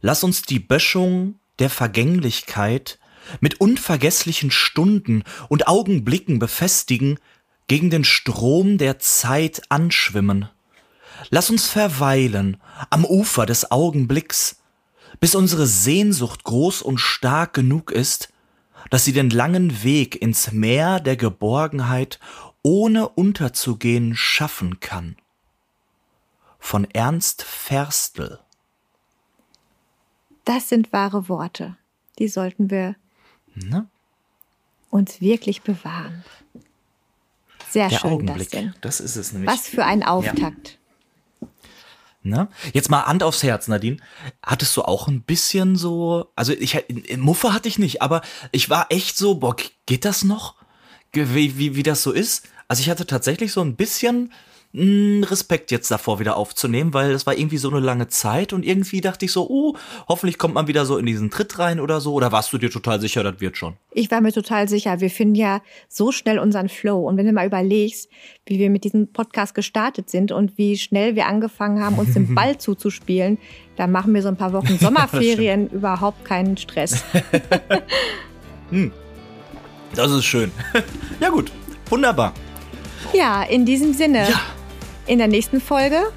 Lass uns die Böschung der Vergänglichkeit mit unvergesslichen Stunden und Augenblicken befestigen, gegen den Strom der Zeit anschwimmen. Lass uns verweilen am Ufer des Augenblicks, bis unsere Sehnsucht groß und stark genug ist, dass sie den langen Weg ins Meer der Geborgenheit ohne unterzugehen schaffen kann. Von Ernst Ferstl. Das sind wahre Worte. Die sollten wir Ne? uns wirklich bewahren. Sehr Der schön, Augenblick. Dustin. Das ist es nämlich. Was für ein Auftakt. Ne? Jetzt mal Hand aufs Herz, Nadine. Hattest du auch ein bisschen so, also ich Muffe hatte ich nicht, aber ich war echt so, boah, geht das noch? Wie, wie, wie das so ist? Also ich hatte tatsächlich so ein bisschen mh, Respekt jetzt davor wieder aufzunehmen, weil es war irgendwie so eine lange Zeit und irgendwie dachte ich so, oh, hoffentlich kommt man wieder so in diesen Tritt rein oder so. Oder warst du dir total sicher, das wird schon? Ich war mir total sicher, wir finden ja so schnell unseren Flow. Und wenn du mal überlegst, wie wir mit diesem Podcast gestartet sind und wie schnell wir angefangen haben, uns den (laughs) Ball zuzuspielen, dann machen wir so ein paar Wochen (laughs) Sommerferien überhaupt keinen Stress. (laughs) Das ist schön. ja gut, wunderbar. Ja, in diesem Sinne, Ja, in der nächsten Folge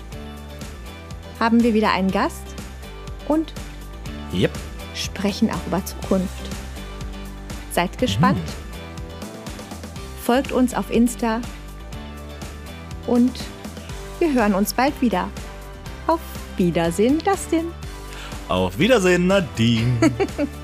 haben wir wieder einen Gast und yep. sprechen auch über Zukunft. Seid gespannt. Folgt uns auf Insta und wir hören uns bald wieder. Auf Wiedersehen, Dustin. Auf Wiedersehen, Nadine. (laughs)